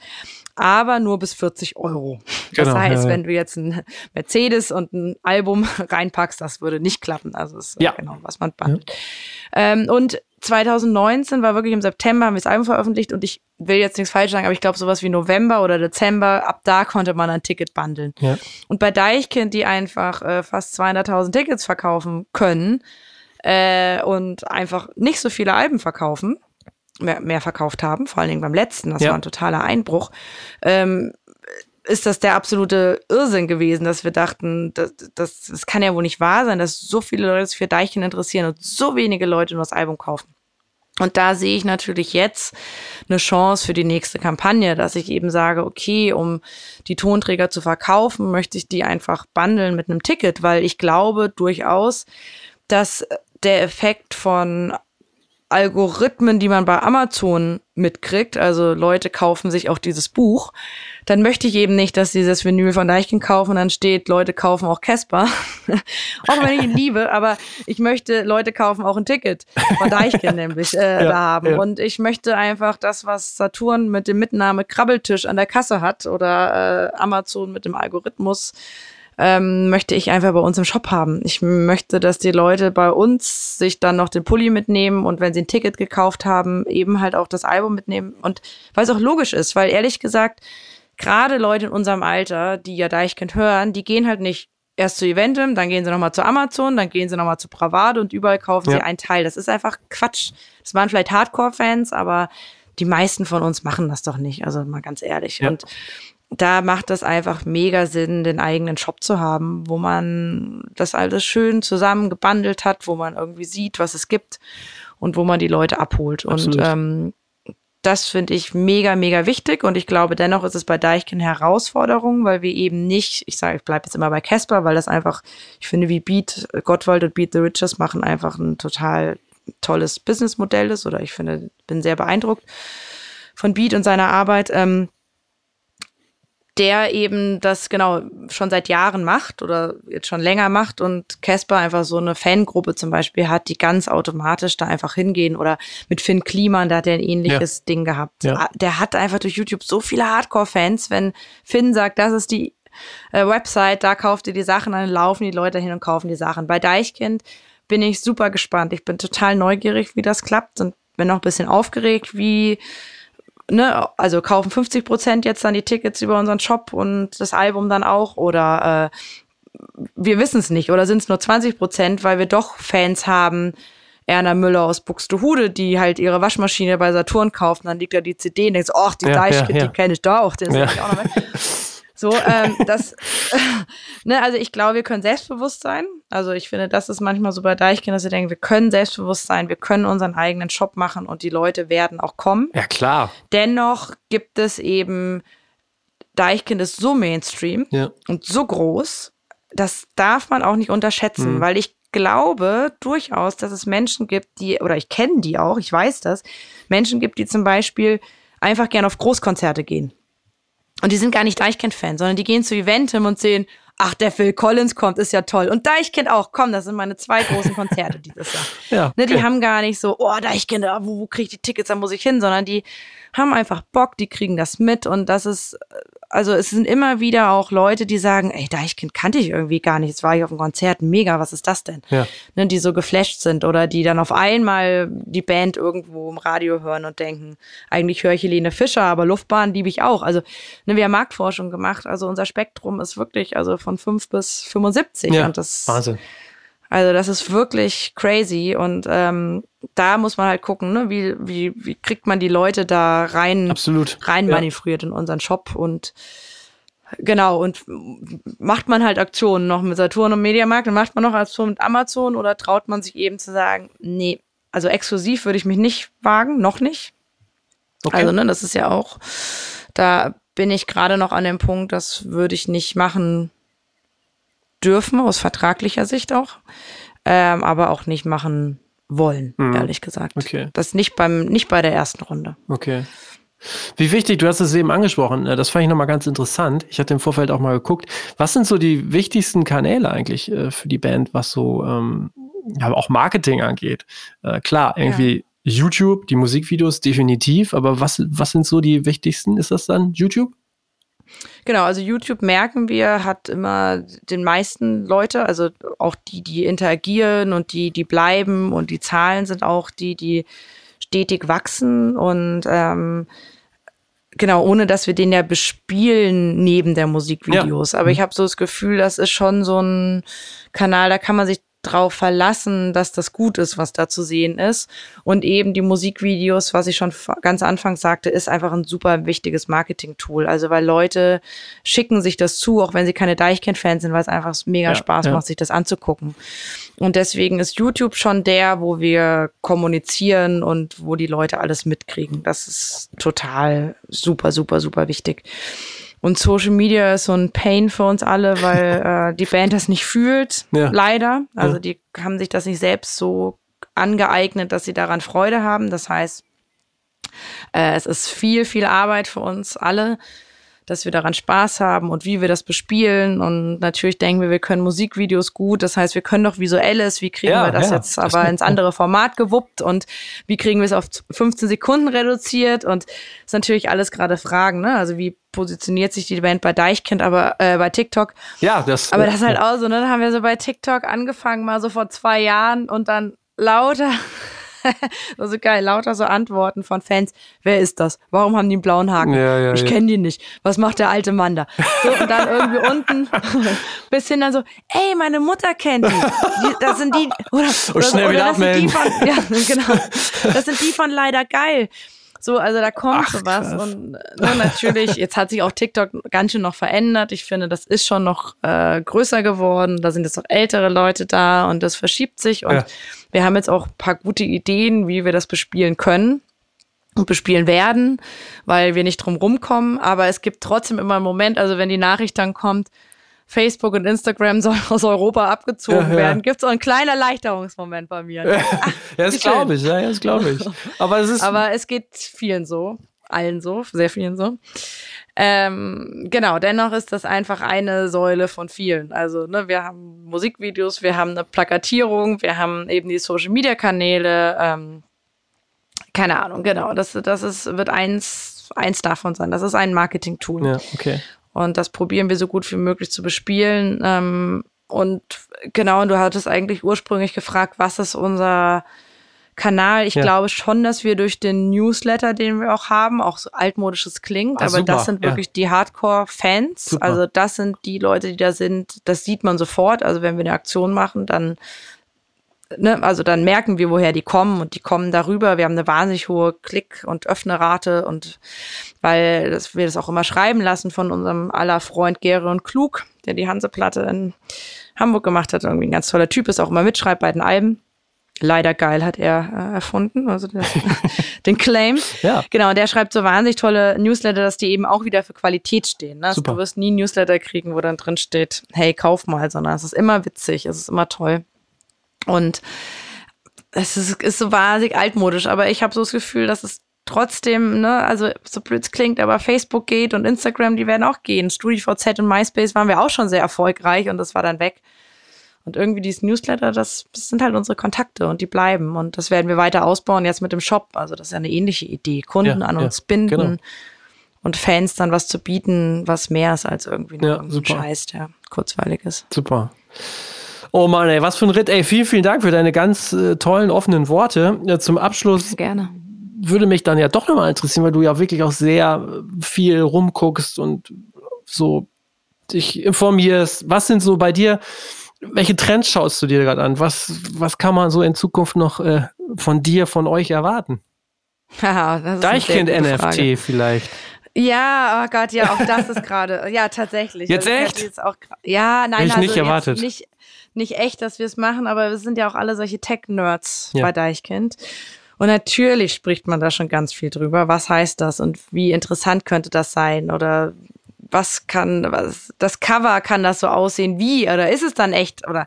aber nur bis 40 Euro. Das genau, heißt, ja, wenn du jetzt ein Mercedes und ein Album reinpackst, das würde nicht klappen. Also das ist ja. genau, was man bandelt. Ja. Ähm, und 2019 war wirklich im September, haben wir das Album veröffentlicht und ich will jetzt nichts falsch sagen, aber ich glaube sowas wie November oder Dezember, ab da konnte man ein Ticket bundeln. Ja. Und bei Deichkind, die einfach äh, fast 200.000 Tickets verkaufen können äh, und einfach nicht so viele Alben verkaufen, mehr, mehr verkauft haben, vor allen Dingen beim letzten, das ja. war ein totaler Einbruch, ähm, ist das der absolute Irrsinn gewesen, dass wir dachten, das, das, das kann ja wohl nicht wahr sein, dass so viele Leute sich für Deichkind interessieren und so wenige Leute nur das Album kaufen. Und da sehe ich natürlich jetzt eine Chance für die nächste Kampagne, dass ich eben sage, okay, um die Tonträger zu verkaufen, möchte ich die einfach bundeln mit einem Ticket, weil ich glaube durchaus, dass der Effekt von Algorithmen, die man bei Amazon mitkriegt, also Leute kaufen sich auch dieses Buch, dann möchte ich eben nicht, dass dieses Vinyl von Deichkind kaufen und dann steht, Leute kaufen auch Casper. auch wenn ich ihn liebe, aber ich möchte, Leute kaufen auch ein Ticket von Deichkind nämlich äh, ja, da haben. Ja. Und ich möchte einfach das, was Saturn mit dem Mitnahme Krabbeltisch an der Kasse hat oder äh, Amazon mit dem Algorithmus ähm, möchte ich einfach bei uns im Shop haben. Ich möchte, dass die Leute bei uns sich dann noch den Pulli mitnehmen und wenn sie ein Ticket gekauft haben, eben halt auch das Album mitnehmen. Und weil es auch logisch ist, weil ehrlich gesagt, gerade Leute in unserem Alter, die ja Deichkind hören, die gehen halt nicht erst zu Eventim, dann gehen sie nochmal zu Amazon, dann gehen sie nochmal zu Bravade und überall kaufen ja. sie einen Teil. Das ist einfach Quatsch. Das waren vielleicht Hardcore-Fans, aber die meisten von uns machen das doch nicht. Also mal ganz ehrlich. Ja. Und da macht das einfach mega Sinn, den eigenen Shop zu haben, wo man das alles schön zusammen gebundelt hat, wo man irgendwie sieht, was es gibt und wo man die Leute abholt. Absolut. Und ähm, das finde ich mega, mega wichtig und ich glaube dennoch ist es bei Deichkind Herausforderung, weil wir eben nicht, ich sage, ich bleibe jetzt immer bei Casper, weil das einfach, ich finde, wie Beat, Gottwald und Beat the Riches machen einfach ein total tolles Businessmodell ist oder ich finde, bin sehr beeindruckt von Beat und seiner Arbeit. Ähm, der eben das genau schon seit Jahren macht oder jetzt schon länger macht und Casper einfach so eine Fangruppe zum Beispiel hat, die ganz automatisch da einfach hingehen oder mit Finn Kliman, da hat er ein ähnliches ja. Ding gehabt. Ja. Der hat einfach durch YouTube so viele Hardcore-Fans, wenn Finn sagt, das ist die äh, Website, da kauft ihr die Sachen, dann laufen die Leute hin und kaufen die Sachen. Bei Deichkind bin ich super gespannt. Ich bin total neugierig, wie das klappt und bin noch ein bisschen aufgeregt, wie ne, also kaufen 50 Prozent jetzt dann die Tickets über unseren Shop und das Album dann auch oder äh, wir wissen es nicht oder sind es nur 20 Prozent, weil wir doch Fans haben, Erna Müller aus Buxtehude, die halt ihre Waschmaschine bei Saturn kauft, dann liegt da die CD und denkst, ach, die ja, Deichkind, ja, ja. die kenne ich da auch, den ja. ich auch noch mit. So, ähm, das, ne, also ich glaube, wir können selbstbewusst sein. Also ich finde, das ist manchmal so bei Deichkind, dass wir denken, wir können selbstbewusst sein, wir können unseren eigenen Shop machen und die Leute werden auch kommen. Ja, klar. Dennoch gibt es eben, Deichkind ist so Mainstream ja. und so groß, das darf man auch nicht unterschätzen, mhm. weil ich glaube durchaus, dass es Menschen gibt, die, oder ich kenne die auch, ich weiß das, Menschen gibt, die zum Beispiel einfach gerne auf Großkonzerte gehen. Und die sind gar nicht Deichkind-Fan, sondern die gehen zu Eventim und sehen, ach, der Phil Collins kommt, ist ja toll. Und Deichkind auch, komm, das sind meine zwei großen Konzerte dieses Jahr. Ja, ne, die okay. haben gar nicht so, oh, Deichkind, ah, wo, wo kriege ich die Tickets, da muss ich hin, sondern die haben einfach Bock, die kriegen das mit und das ist also es sind immer wieder auch Leute, die sagen, ey, Deichkind kannte ich irgendwie gar nicht. Jetzt war ich auf einem Konzert, mega, was ist das denn? Ja. Ne, die so geflasht sind oder die dann auf einmal die Band irgendwo im Radio hören und denken, eigentlich höre ich Helene Fischer, aber Luftbahn liebe ich auch. Also ne, wir haben Marktforschung gemacht, also unser Spektrum ist wirklich also von 5 bis 75. Ja, und das, Wahnsinn. Also das ist wirklich crazy und ähm, da muss man halt gucken, ne, wie, wie, wie kriegt man die Leute da rein, Absolut. rein ja. manövriert in unseren Shop und genau und macht man halt Aktionen noch mit Saturn und Mediamarkt, dann macht man noch Aktionen mit Amazon oder traut man sich eben zu sagen, nee, also exklusiv würde ich mich nicht wagen, noch nicht. Okay. Also ne, das ist ja auch, da bin ich gerade noch an dem Punkt, das würde ich nicht machen dürfen, aus vertraglicher Sicht auch, ähm, aber auch nicht machen wollen, mhm. ehrlich gesagt. Okay. Das nicht beim, nicht bei der ersten Runde. Okay. Wie wichtig, du hast es eben angesprochen, äh, das fand ich nochmal ganz interessant. Ich hatte im Vorfeld auch mal geguckt. Was sind so die wichtigsten Kanäle eigentlich äh, für die Band, was so ähm, ja, auch Marketing angeht? Äh, klar, irgendwie ja. YouTube, die Musikvideos definitiv, aber was, was sind so die wichtigsten? Ist das dann YouTube? Genau, also YouTube merken wir, hat immer den meisten Leute, also auch die, die interagieren und die, die bleiben und die Zahlen sind auch die, die stetig wachsen und ähm, genau, ohne dass wir den ja bespielen neben der Musikvideos. Ja. Aber ich habe so das Gefühl, das ist schon so ein Kanal, da kann man sich drauf verlassen, dass das gut ist, was da zu sehen ist. Und eben die Musikvideos, was ich schon ganz anfangs sagte, ist einfach ein super wichtiges Marketing-Tool. Also weil Leute schicken sich das zu, auch wenn sie keine Deichkind-Fans sind, weil es einfach mega ja, Spaß ja. macht, sich das anzugucken. Und deswegen ist YouTube schon der, wo wir kommunizieren und wo die Leute alles mitkriegen. Das ist total super, super, super wichtig. Und Social Media ist so ein Pain für uns alle, weil äh, die Band das nicht fühlt, ja. leider. Also ja. die haben sich das nicht selbst so angeeignet, dass sie daran Freude haben. Das heißt, äh, es ist viel, viel Arbeit für uns alle dass wir daran Spaß haben und wie wir das bespielen. Und natürlich denken wir, wir können Musikvideos gut. Das heißt, wir können doch visuelles. Wie kriegen ja, wir das ja, jetzt aber ins andere Format gewuppt? Und wie kriegen wir es auf 15 Sekunden reduziert? Und das ist natürlich alles gerade Fragen. Ne? Also wie positioniert sich die Band bei Deichkind, aber äh, bei TikTok. Ja, das. Aber das ist halt auch so, ne? Da haben wir so bei TikTok angefangen, mal so vor zwei Jahren und dann lauter also geil, lauter so Antworten von Fans. Wer ist das? Warum haben die einen blauen Haken? Ja, ja, ich kenne die nicht. Was macht der alte Mann da? So, und dann irgendwie unten bis hin dann so, ey, meine Mutter kennt die. die das sind die, oder, und oder, schnell oder wieder abmelden. Von, ja, genau. Das sind die von leider geil. So, also da kommt Ach, sowas. Krass. Und ne, natürlich, jetzt hat sich auch TikTok ganz schön noch verändert. Ich finde, das ist schon noch äh, größer geworden. Da sind jetzt auch ältere Leute da und das verschiebt sich. Und ja. wir haben jetzt auch ein paar gute Ideen, wie wir das bespielen können und bespielen werden, weil wir nicht drum rumkommen. Aber es gibt trotzdem immer einen Moment, also wenn die Nachricht dann kommt, Facebook und Instagram soll aus Europa abgezogen ja, ja. werden, gibt es auch einen kleinen Erleichterungsmoment bei mir. ja, das glaube ich, ja, das glaube ich. Aber es ist. Aber es geht vielen so, allen so, sehr vielen so. Ähm, genau, dennoch ist das einfach eine Säule von vielen. Also, ne, wir haben Musikvideos, wir haben eine Plakatierung, wir haben eben die Social Media Kanäle, ähm, keine Ahnung, genau. Das, das ist, wird eins, eins davon sein. Das ist ein Marketing-Tool. Ja, okay. Und das probieren wir so gut wie möglich zu bespielen. Ähm, und genau, und du hattest eigentlich ursprünglich gefragt, was ist unser Kanal? Ich ja. glaube schon, dass wir durch den Newsletter, den wir auch haben, auch so altmodisches klingt, ah, aber super. das sind wirklich ja. die Hardcore-Fans. Also das sind die Leute, die da sind, das sieht man sofort. Also wenn wir eine Aktion machen, dann ne, also dann merken wir, woher die kommen und die kommen darüber. Wir haben eine wahnsinnig hohe Klick- und Öffnerrate und weil das, wir das auch immer schreiben lassen von unserem aller Freund Gere Klug, der die Hanseplatte in Hamburg gemacht hat. Irgendwie ein ganz toller Typ, ist auch immer mitschreibt bei den Alben. Leider geil hat er äh, erfunden, also das, den Claim. Ja. Genau, und der schreibt so wahnsinnig tolle Newsletter, dass die eben auch wieder für Qualität stehen. Ne? Also du wirst nie ein Newsletter kriegen, wo dann drin steht, hey, kauf mal, sondern es ist immer witzig, es ist immer toll. Und es ist, ist so wahnsinnig altmodisch, aber ich habe so das Gefühl, dass es trotzdem, ne, also so blöd es klingt, aber Facebook geht und Instagram, die werden auch gehen. StudiVZ und MySpace waren wir auch schon sehr erfolgreich und das war dann weg. Und irgendwie dieses Newsletter, das, das sind halt unsere Kontakte und die bleiben. Und das werden wir weiter ausbauen jetzt mit dem Shop. Also das ist ja eine ähnliche Idee. Kunden ja, an uns binden genau. und Fans dann was zu bieten, was mehr ist als irgendwie nur ja, ein Scheiß, der kurzweilig ist. Super. Oh Mann, ey, was für ein Ritt. Ey, vielen, vielen Dank für deine ganz äh, tollen, offenen Worte. Ja, zum Abschluss. Gerne. Würde mich dann ja doch nochmal interessieren, weil du ja wirklich auch sehr viel rumguckst und so dich informierst. Was sind so bei dir, welche Trends schaust du dir gerade an? Was, was kann man so in Zukunft noch äh, von dir, von euch erwarten? Deichkind-NFT vielleicht. Ja, oh Gott, ja, auch das ist gerade, ja, tatsächlich. Jetzt also, echt? Jetzt auch, ja, nein, ich also nicht erwartet. Nicht, nicht echt, dass wir es machen, aber wir sind ja auch alle solche Tech-Nerds ja. bei Deichkind. Und natürlich spricht man da schon ganz viel drüber. Was heißt das und wie interessant könnte das sein? Oder was kann, was, das Cover kann das so aussehen wie? Oder ist es dann echt? Oder,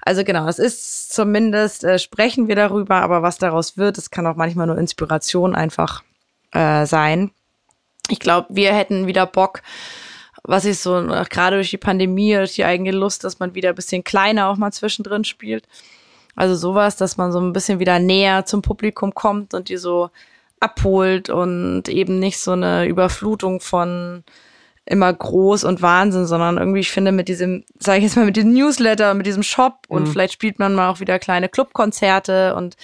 also genau, es ist zumindest, äh, sprechen wir darüber, aber was daraus wird, es kann auch manchmal nur Inspiration einfach äh, sein. Ich glaube, wir hätten wieder Bock, was ich so, gerade durch die Pandemie, durch die eigene Lust, dass man wieder ein bisschen kleiner auch mal zwischendrin spielt. Also sowas, dass man so ein bisschen wieder näher zum Publikum kommt und die so abholt und eben nicht so eine Überflutung von immer groß und Wahnsinn, sondern irgendwie, ich finde, mit diesem, sage ich jetzt mal, mit diesem Newsletter, mit diesem Shop und mhm. vielleicht spielt man mal auch wieder kleine Clubkonzerte und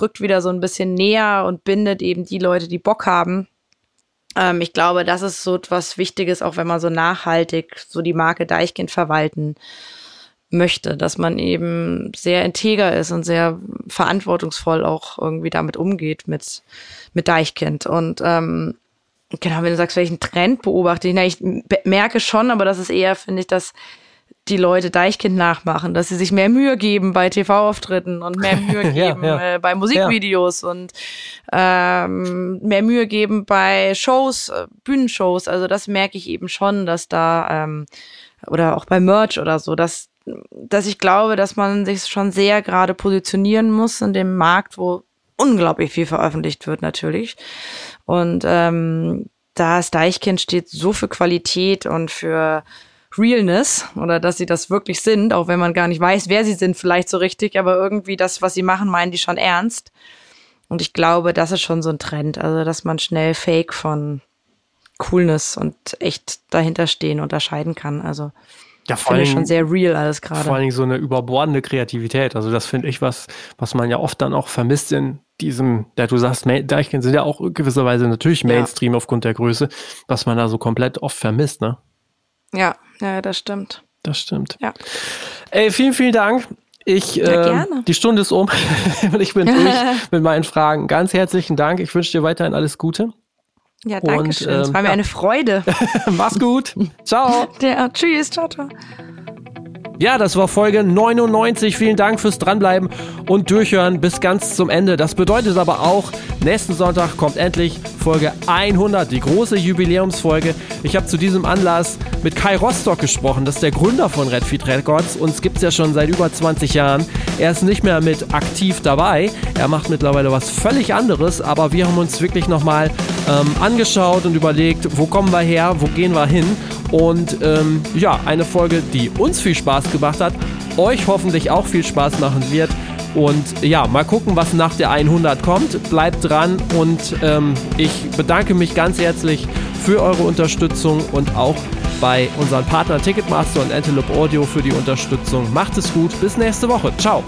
rückt wieder so ein bisschen näher und bindet eben die Leute, die Bock haben, ähm, ich glaube, das ist so etwas Wichtiges, auch wenn man so nachhaltig so die Marke Deichkind verwalten möchte, dass man eben sehr integer ist und sehr verantwortungsvoll auch irgendwie damit umgeht mit, mit Deichkind. Und ähm, genau, wenn du sagst, welchen Trend beobachte ich, na, ich merke schon, aber das ist eher, finde ich, dass die Leute Deichkind nachmachen, dass sie sich mehr Mühe geben bei TV-Auftritten und mehr Mühe geben ja, ja. Äh, bei Musikvideos ja. und ähm, mehr Mühe geben bei Shows, äh, Bühnenshows. Also das merke ich eben schon, dass da ähm, oder auch bei Merch oder so, dass dass ich glaube, dass man sich schon sehr gerade positionieren muss in dem Markt, wo unglaublich viel veröffentlicht wird natürlich und ähm, das Deichkind steht so für Qualität und für Realness oder dass sie das wirklich sind, auch wenn man gar nicht weiß, wer sie sind, vielleicht so richtig, aber irgendwie das, was sie machen, meinen die schon ernst. Und ich glaube, das ist schon so ein Trend, also dass man schnell Fake von Coolness und echt dahinter stehen unterscheiden kann. Also ja, vor finde schon sehr real alles gerade. Vor allen Dingen so eine überbordende Kreativität. Also das finde ich was, was man ja oft dann auch vermisst in diesem, der du sagst, Deichkind sind ja auch gewisserweise natürlich Mainstream ja. aufgrund der Größe, was man da so komplett oft vermisst, ne? Ja, ja, das stimmt. Das stimmt. Ja. Ey, vielen, vielen Dank. Ich, ja, äh, die Stunde ist um und ich bin durch mit meinen Fragen. Ganz herzlichen Dank. Ich wünsche dir weiterhin alles Gute. Ja, danke schön. Ähm, es war mir ja. eine Freude. Mach's gut. Ciao. Ja, tschüss. Ciao, ciao. Ja, das war Folge 99. Vielen Dank fürs Dranbleiben und Durchhören bis ganz zum Ende. Das bedeutet aber auch, nächsten Sonntag kommt endlich Folge 100, die große Jubiläumsfolge. Ich habe zu diesem Anlass mit Kai Rostock gesprochen. Das ist der Gründer von Redfeed Records. Uns gibt es ja schon seit über 20 Jahren. Er ist nicht mehr mit aktiv dabei. Er macht mittlerweile was völlig anderes. Aber wir haben uns wirklich nochmal ähm, angeschaut und überlegt, wo kommen wir her, wo gehen wir hin. Und ähm, ja, eine Folge, die uns viel Spaß gemacht hat, euch hoffentlich auch viel Spaß machen wird. Und ja, mal gucken, was nach der 100 kommt. Bleibt dran und ähm, ich bedanke mich ganz herzlich für eure Unterstützung und auch bei unseren Partnern Ticketmaster und Antelope Audio für die Unterstützung. Macht es gut, bis nächste Woche. Ciao.